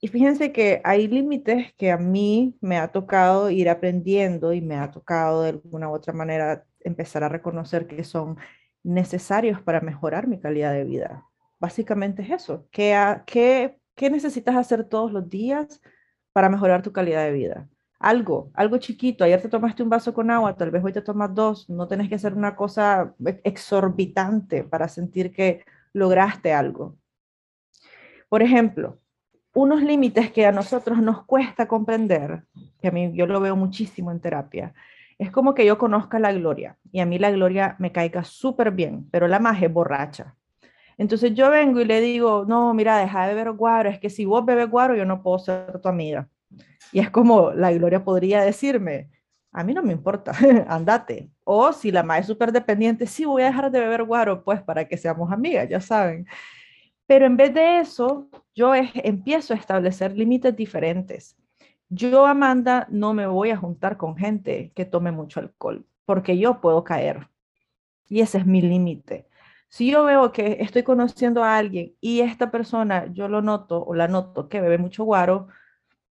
Y fíjense que hay límites que a mí me ha tocado ir aprendiendo y me ha tocado de alguna u otra manera empezar a reconocer que son necesarios para mejorar mi calidad de vida básicamente es eso. ¿Qué, necesitas hacer todos los días para mejorar tu calidad de vida? algo, algo chiquito. Ayer te tomaste un vaso con agua, tal vez hoy te tomas dos. No tenés que hacer una cosa exorbitante para sentir que lograste algo. Por ejemplo, unos límites que a nosotros nos cuesta comprender, que a mí yo lo veo muchísimo en terapia, es como que yo conozca la gloria y a mí la gloria me caiga súper bien, pero la magia es borracha. Entonces yo vengo y le digo, no, mira, deja de beber guaro, es que si vos bebes guaro yo no puedo ser tu amiga. Y es como la Gloria podría decirme, a mí no me importa, andate. O si la madre es súper dependiente, sí, voy a dejar de beber guaro, pues para que seamos amigas, ya saben. Pero en vez de eso, yo empiezo a establecer límites diferentes. Yo, Amanda, no me voy a juntar con gente que tome mucho alcohol, porque yo puedo caer. Y ese es mi límite. Si yo veo que estoy conociendo a alguien y esta persona, yo lo noto o la noto que bebe mucho guaro,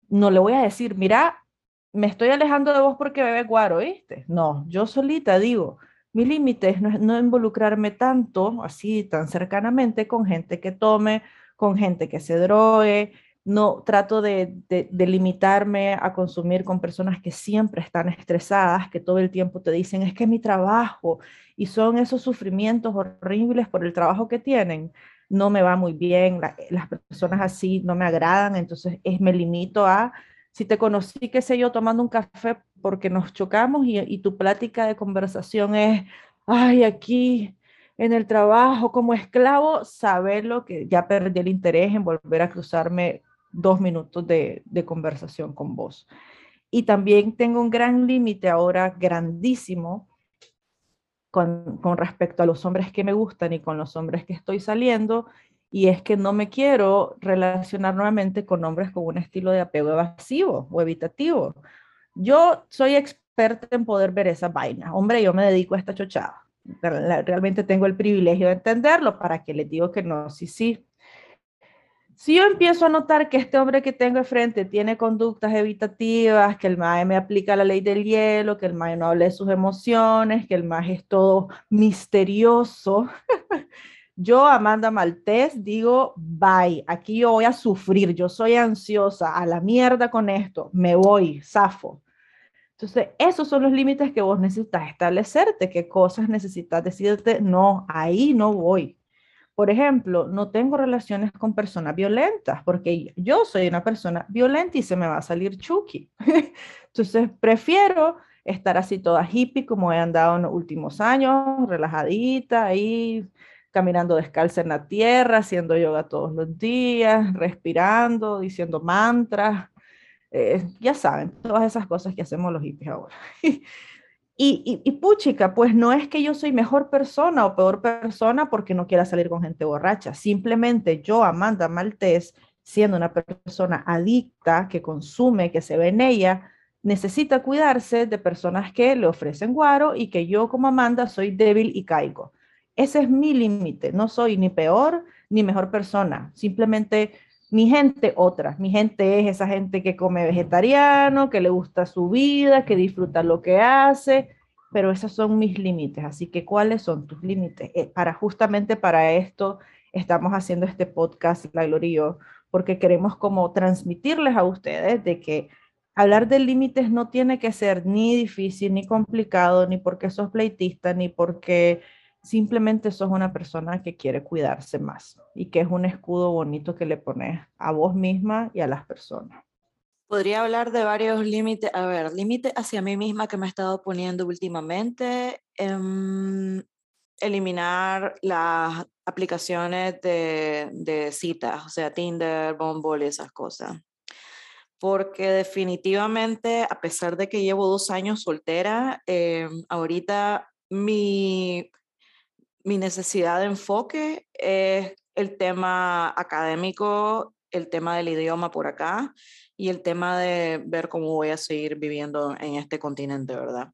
no le voy a decir, mira, me estoy alejando de vos porque bebe guaro, ¿viste? No, yo solita digo, mi límite es no, involucrarme tanto, así, tan cercanamente con gente que tome, con gente que se drogue, no trato de, de, limitarme a consumir con personas que siempre están estresadas, que todo el tiempo te dicen, es que mi trabajo, y son esos sufrimientos horribles por el trabajo que tienen no me va muy bien, las personas así no me agradan, entonces es, me limito a, si te conocí, qué sé yo, tomando un café porque nos chocamos y, y tu plática de conversación es, ay, aquí en el trabajo como esclavo, saberlo que ya perdí el interés en volver a cruzarme dos minutos de, conversación con vos. Y también tengo un gran límite ahora, grandísimo, con, con, respecto a los hombres que me gustan y con los hombres que estoy saliendo, y es que no me quiero relacionar nuevamente con hombres con un estilo de apego evasivo o evitativo. Yo soy experta en poder ver esa vaina. Hombre, yo me dedico a esta chochada. Realmente tengo el privilegio de entenderlo para que les digo que no, sí, sí, si yo empiezo a notar que este hombre que tengo enfrente tiene conductas evitativas, que el MAE me aplica la ley del hielo, que el MAE no habla de sus emociones, que el MAE es todo misterioso, yo, Amanda Maltés, digo, bye, aquí yo voy a sufrir, yo soy ansiosa, a la mierda con esto, me voy, zafo. Entonces, esos son los límites que vos necesitas establecerte, qué cosas necesitas decirte, no, ahí no voy. Por ejemplo, no tengo relaciones con personas violentas porque yo soy una persona violenta y se me va a salir chucky. Entonces, prefiero estar así toda hippie como he andado en los últimos años, relajadita, ahí caminando descalza en la tierra, haciendo yoga todos los días, respirando, diciendo mantras. Eh, ya saben, todas esas cosas que hacemos los hippies ahora. Y, y, puchica, pues no es que yo soy mejor persona o peor persona porque no quiera salir con gente borracha. Simplemente yo, Amanda Maltés, siendo una persona adicta, que consume, que se ve en ella, necesita cuidarse de personas que le ofrecen guaro y que yo como Amanda soy débil y caigo. Ese es mi límite. No soy ni peor ni mejor persona. Simplemente mi gente, otra. Mi gente es esa gente que come vegetariano, que le gusta su vida, que disfruta lo que hace, pero esos son mis límites. Así que, ¿cuáles son tus límites? Eh, para justamente para esto estamos haciendo este podcast, La Gloria porque queremos como transmitirles a ustedes de que hablar de límites no tiene que ser ni difícil, ni complicado, ni porque sos pleitista, ni porque simplemente sos una persona que quiere cuidarse más y que es un escudo bonito que le pones a vos misma y a las personas. Podría hablar de varios límites. A ver, límites hacia mí misma que me he estado poniendo últimamente. Em, eliminar las aplicaciones de, de, citas, o sea, Tinder, Bumble y esas cosas. Porque definitivamente, a pesar de que llevo dos años soltera, em, ahorita mi mi necesidad de enfoque es el tema académico, el tema del idioma por acá y el tema de ver cómo voy a seguir viviendo en este continente, ¿verdad?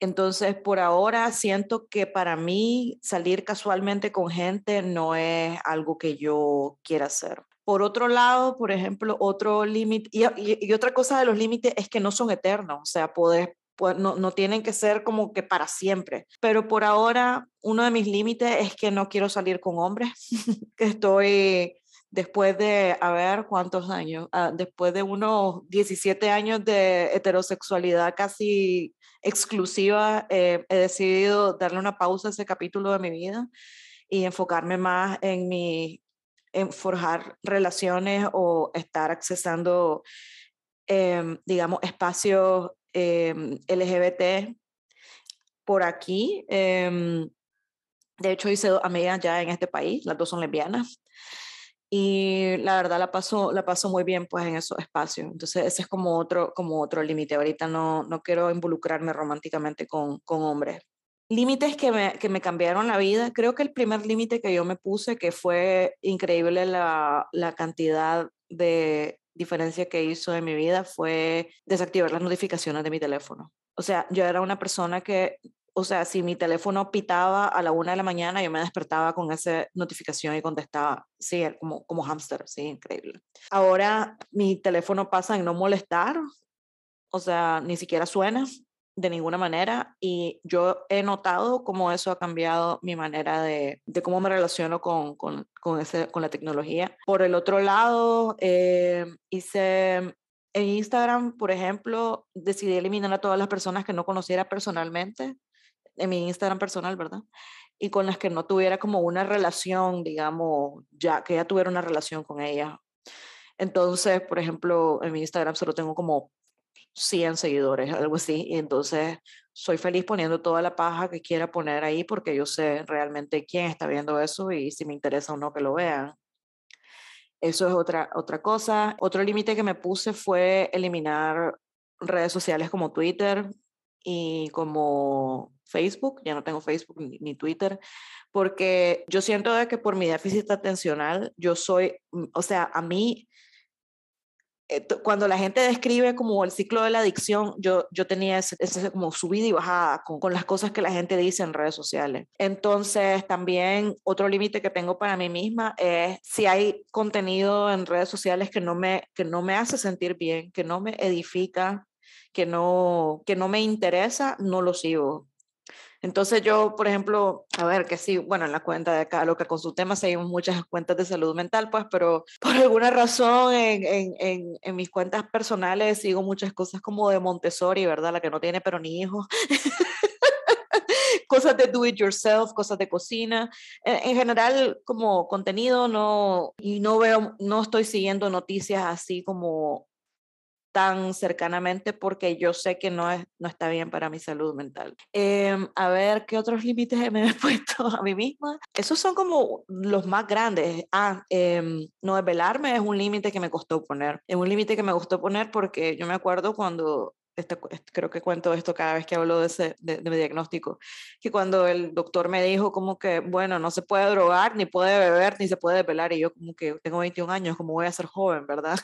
Entonces, por ahora siento que para mí salir casualmente con gente no es algo que yo quiera hacer. Por otro lado, por ejemplo, otro límite, y, otra cosa de los límites es que no son eternos, o sea, poder pues no, no tienen que ser como que para siempre. Pero por ahora, uno de mis límites es que no quiero salir con hombres, que estoy después de, a ver, ¿cuántos años? Ah, después de unos 17 años de heterosexualidad casi exclusiva, eh, he decidido darle una pausa a ese capítulo de mi vida y enfocarme más en mi, en forjar relaciones o estar accesando, em, digamos, espacios em, LGBT por aquí. Em, de hecho, hice dos amigas ya en este país, las dos son lesbianas y la verdad la paso, la paso muy bien pues en esos espacios. Entonces ese es como otro, como otro límite. Ahorita no, no quiero involucrarme románticamente con, con hombres. Límites que me, que me cambiaron la vida. Creo que el primer límite que yo me puse, que fue increíble la, la cantidad de diferencia que hizo en mi vida, fue desactivar las notificaciones de mi teléfono. O sea, yo era una persona que o sea, si mi teléfono pitaba a la una de la mañana, yo me despertaba con esa notificación y contestaba, sí, como, como hámster, sí, increíble. Ahora mi teléfono pasa en no molestar, o sea, ni siquiera suena de ninguna manera y yo he notado cómo eso ha cambiado mi manera de, de cómo me relaciono con, con, con, ese, con la tecnología. Por el otro lado, eh, hice en Instagram, por ejemplo, decidí eliminar a todas las personas que no conociera personalmente en mi Instagram personal, ¿verdad? Y con las que no tuviera como una relación, digamos, ya que ya tuviera una relación con ella. Entonces, por ejemplo, en mi Instagram solo tengo como 100 seguidores, algo así, y entonces soy feliz poniendo toda la paja que quiera poner ahí porque yo sé realmente quién está viendo eso y si me interesa o no que lo vean. Eso es otra, otra cosa. Otro límite que me puse fue eliminar redes sociales como Twitter y como Facebook, ya no tengo Facebook ni, Twitter, porque yo siento de que por mi déficit atencional, yo soy, o sea, a mí, cuando la gente describe como el ciclo de la adicción, yo, yo tenía ese, ese como subida y bajada con, con, las cosas que la gente dice en redes sociales. Entonces, también otro límite que tengo para mí misma es si hay contenido en redes sociales que no me, que no me hace sentir bien, que no me edifica, que no, que no me interesa, no lo sigo. Entonces yo, por ejemplo, a ver, que sí, bueno, en la cuenta de acá, lo que con su tema seguimos muchas cuentas de salud mental, pues, pero por alguna razón en, en, en, mis cuentas personales sigo muchas cosas como de Montessori, ¿verdad? La que no tiene pero ni hijos. cosas de do it yourself, cosas de cocina. En, en, general, como contenido, no, y no veo, no estoy siguiendo noticias así como tan cercanamente porque yo sé que no, es, no está bien para mi salud mental. Em, a ver, ¿qué otros límites me he puesto a mí misma? Esos son como los más grandes. Ah, eh, no desvelarme es un límite que me costó poner. Es un límite que me costó poner porque yo me acuerdo cuando este, creo que cuento esto cada vez que hablo de, ese, de, de, mi diagnóstico, que cuando el doctor me dijo como que, bueno, no se puede drogar, ni puede beber, ni se puede desvelar, y yo como que tengo 21 años, como voy a ser joven, verdad?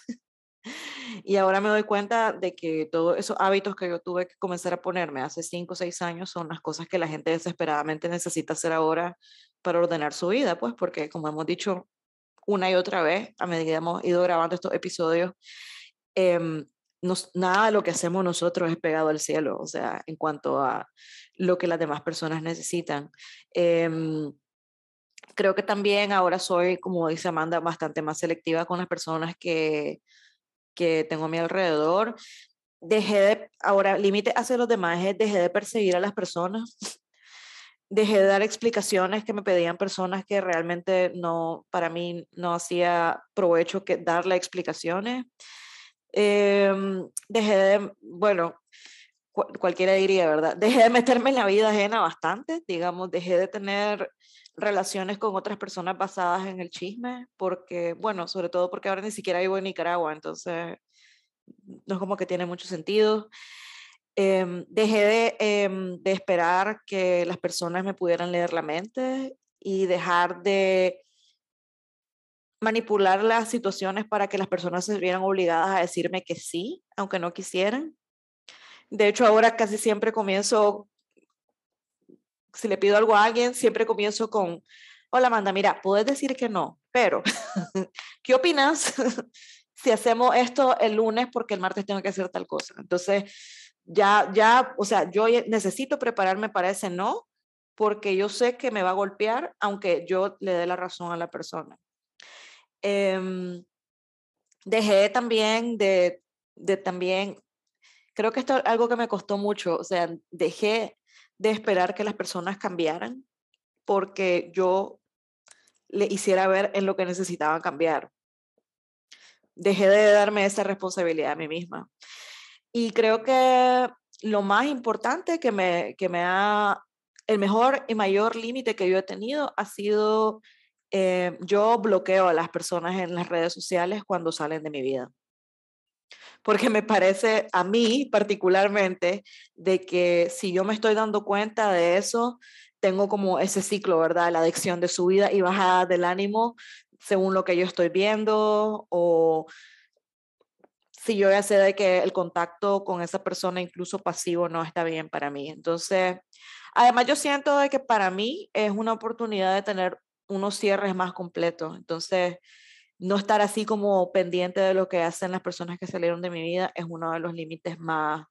Y ahora me doy cuenta de que todos esos hábitos que yo tuve que comenzar a ponerme hace cinco o seis años son las cosas que la gente desesperadamente necesita hacer ahora para ordenar su vida, pues porque como hemos dicho una y otra vez, a medida que hemos ido grabando estos episodios, eh, nos, nada de lo que hacemos nosotros es pegado al cielo, o sea, en cuanto a lo que las demás personas necesitan. Eh, creo que también ahora soy, como dice Amanda, bastante más selectiva con las personas que que tengo a mi alrededor. Dejé de, ahora, límite hacia los demás es dejé de perseguir a las personas. Dejé de dar explicaciones que me pedían personas que realmente no, para mí no hacía provecho que darle explicaciones. Eh, dejé de, bueno, cualquiera diría, ¿verdad? Dejé de meterme en la vida ajena bastante, digamos, dejé de tener relaciones con otras personas basadas en el chisme, porque, bueno, sobre todo porque ahora ni siquiera vivo en Nicaragua, entonces no es como que tiene mucho sentido. Eh, dejé de, eh, de esperar que las personas me pudieran leer la mente y dejar de manipular las situaciones para que las personas se vieran obligadas a decirme que sí, aunque no quisieran. De hecho, ahora casi siempre comienzo si le pido algo a alguien, siempre comienzo con, hola Amanda, mira, puedes decir que no, pero, ¿qué opinas si hacemos esto el lunes porque el martes tengo que hacer tal cosa? Entonces, ya, ya, o sea, yo necesito prepararme para ese no, porque yo sé que me va a golpear, aunque yo le dé la razón a la persona. Em, dejé también de, de también, creo que esto es algo que me costó mucho, o sea, dejé de esperar que las personas cambiaran porque yo le hiciera ver en lo que necesitaban cambiar. Dejé de darme esa responsabilidad a mí misma. Y creo que lo más importante que me, que me ha, el mejor y mayor límite que yo he tenido ha sido eh, yo bloqueo a las personas en las redes sociales cuando salen de mi vida. Porque me parece a mí particularmente de que si yo me estoy dando cuenta de eso, tengo como ese ciclo, ¿verdad? La adicción de subida y bajada del ánimo según lo que yo estoy viendo o si yo ya sé de que el contacto con esa persona, incluso pasivo, no está bien para mí. Entonces, además yo siento de que para mí es una oportunidad de tener unos cierres más completos. Entonces, no estar así como pendiente de lo que hacen las personas que salieron de mi vida es uno de los límites más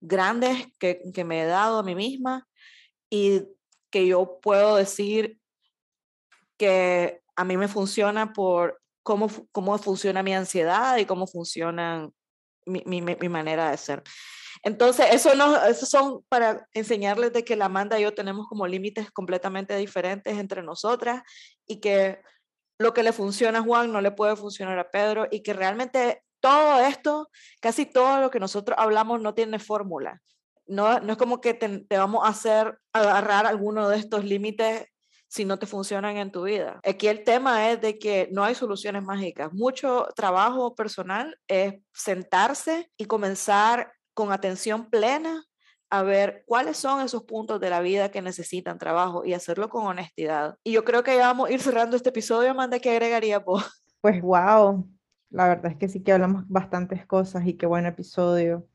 grandes que, que me he dado a mí misma y que yo puedo decir que a mí me funciona por cómo, cómo funciona mi ansiedad y cómo funciona mi, mi, mi manera de ser. Entonces, eso no, esos son para enseñarles de que la Amanda y yo tenemos como límites completamente diferentes entre nosotras y que lo que le funciona a Juan no le puede funcionar a Pedro y que realmente todo esto, casi todo lo que nosotros hablamos no tiene fórmula. No, no es como que te, te vamos a hacer agarrar alguno de estos límites si no te funcionan en tu vida. Aquí el tema es de que no hay soluciones mágicas. Mucho trabajo personal es sentarse y comenzar con atención plena a ver cuáles son esos puntos de la vida que necesitan trabajo y hacerlo con honestidad. Y yo creo que ya vamos a ir cerrando este episodio, Amanda, ¿qué agregaría vos? Pues wow, la verdad es que sí que hablamos bastantes cosas y qué buen episodio.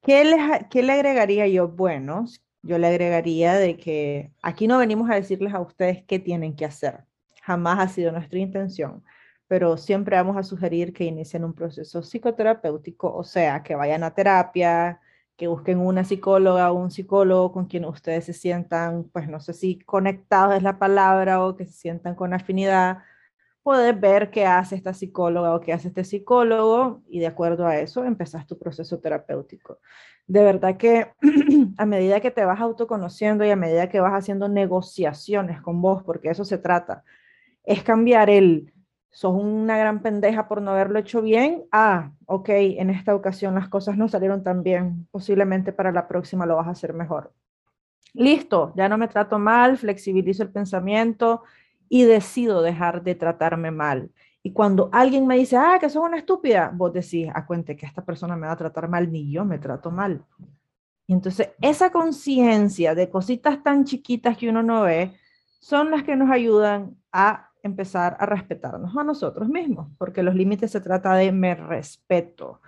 ¿Qué le, qué le agregaría yo? Bueno, yo le agregaría de que aquí no venimos a decirles a ustedes qué tienen que hacer. Jamás ha sido nuestra intención pero siempre vamos a sugerir que inicien un proceso psicoterapéutico, o sea, que vayan a terapia, que busquen una psicóloga o un psicólogo con quien ustedes se sientan, pues no sé si conectados es la palabra o que se sientan con afinidad, puedes ver qué hace esta psicóloga o qué hace este psicólogo y de acuerdo a eso empezás tu proceso terapéutico. De verdad que a medida que te vas autoconociendo y a medida que vas haciendo negociaciones con vos, porque eso se trata, es cambiar el sos una gran pendeja por no haberlo hecho bien. Ah, ok, en esta ocasión las cosas no salieron tan bien. Posiblemente para la próxima lo vas a hacer mejor. Listo, ya no me trato mal, flexibilizo el pensamiento y decido dejar de tratarme mal. Y cuando alguien me dice, ah, que sos una estúpida, vos decís, a ah, cuente que esta persona me va a tratar mal, ni yo me trato mal. Y entonces esa conciencia de cositas tan chiquitas que uno no ve son las que nos ayudan a empezar a respetarnos a nosotros mismos, porque los límites se trata de me respeto.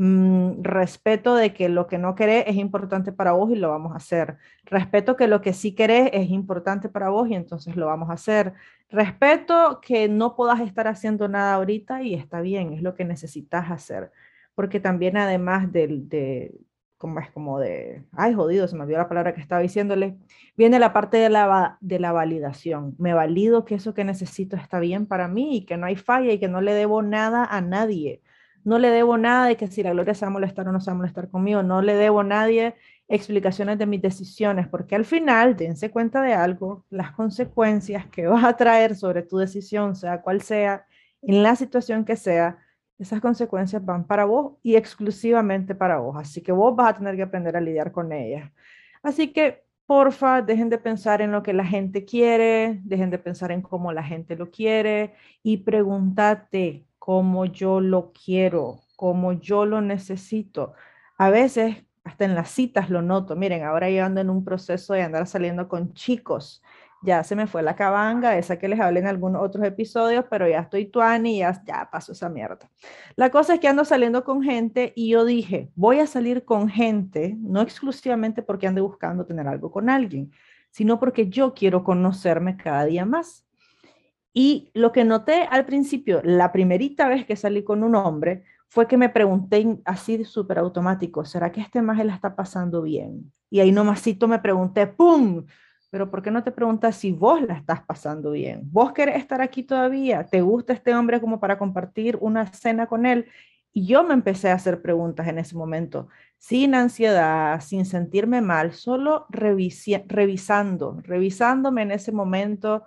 Mm, respeto de que lo que no querés es importante para vos y lo vamos a hacer. Respeto que lo que sí querés es importante para vos y entonces lo vamos a hacer. Respeto que no puedas estar haciendo nada ahorita y está bien, es lo que necesitas hacer. Porque también además del, de, como es como de, ay jodido, se me olvidó la palabra que estaba diciéndole, viene la parte de la, de la validación. Me valido que eso que necesito está bien para mí y que no hay falla y que no le debo nada a nadie. No le debo nada de que si la Gloria se va a molestar o no se va a molestar conmigo. No le debo a nadie explicaciones de mis decisiones, porque al final, dense cuenta de algo, las consecuencias que vas a traer sobre tu decisión, sea cual sea, en la situación que sea, esas consecuencias van para vos y exclusivamente para vos. Así que vos vas a tener que aprender a lidiar con ellas. Así que, porfa, dejen de pensar en lo que la gente quiere, dejen de pensar en cómo la gente lo quiere y pregúntate cómo yo lo quiero, cómo yo lo necesito. A veces, hasta en las citas lo noto. Miren, ahora yo ando en un proceso de andar saliendo con chicos ya se me fue la cabanga, esa que les hablé en algunos otros episodios, pero ya estoy tuani ya, ya pasó esa mierda. La cosa es que ando saliendo con gente y yo dije, voy a salir con gente, no exclusivamente porque ande buscando tener algo con alguien, sino porque yo quiero conocerme cada día más. Y lo que noté al principio, la primerita vez que salí con un hombre, fue que me pregunté así súper automático, ¿será que este maje la está pasando bien? Y ahí nomasito me pregunté, ¡pum! Pero ¿por qué no te preguntas si vos la estás pasando bien? ¿Vos querés estar aquí todavía? ¿Te gusta este hombre como para compartir una cena con él? Y yo me empecé a hacer preguntas en ese momento, sin ansiedad, sin sentirme mal, solo revisando, revisándome en ese momento.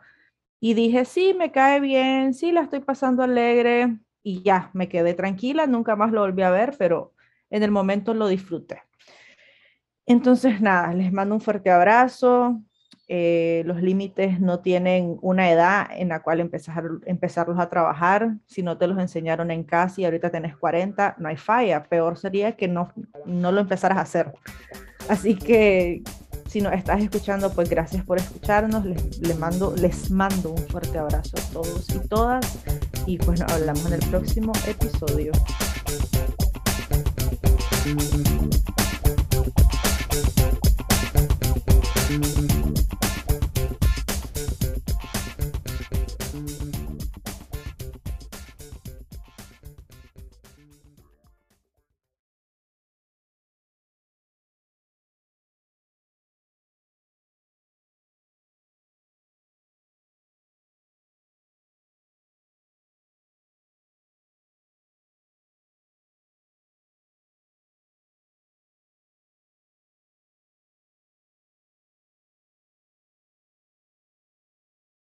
Y dije, sí, me cae bien, sí, la estoy pasando alegre. Y ya, me quedé tranquila, nunca más lo volví a ver, pero en el momento lo disfruté. Entonces, nada, les mando un fuerte abrazo, eh, los límites no tienen una edad en la cual empezar, empezarlos a trabajar. Si no te los enseñaron en casa y ahorita tenés 40, no hay falla. Peor sería que no, no lo empezaras a hacer. Así que si nos estás escuchando, pues gracias por escucharnos. Les, les, mando, les mando un fuerte abrazo a todos y todas. Y pues nos hablamos en el próximo episodio.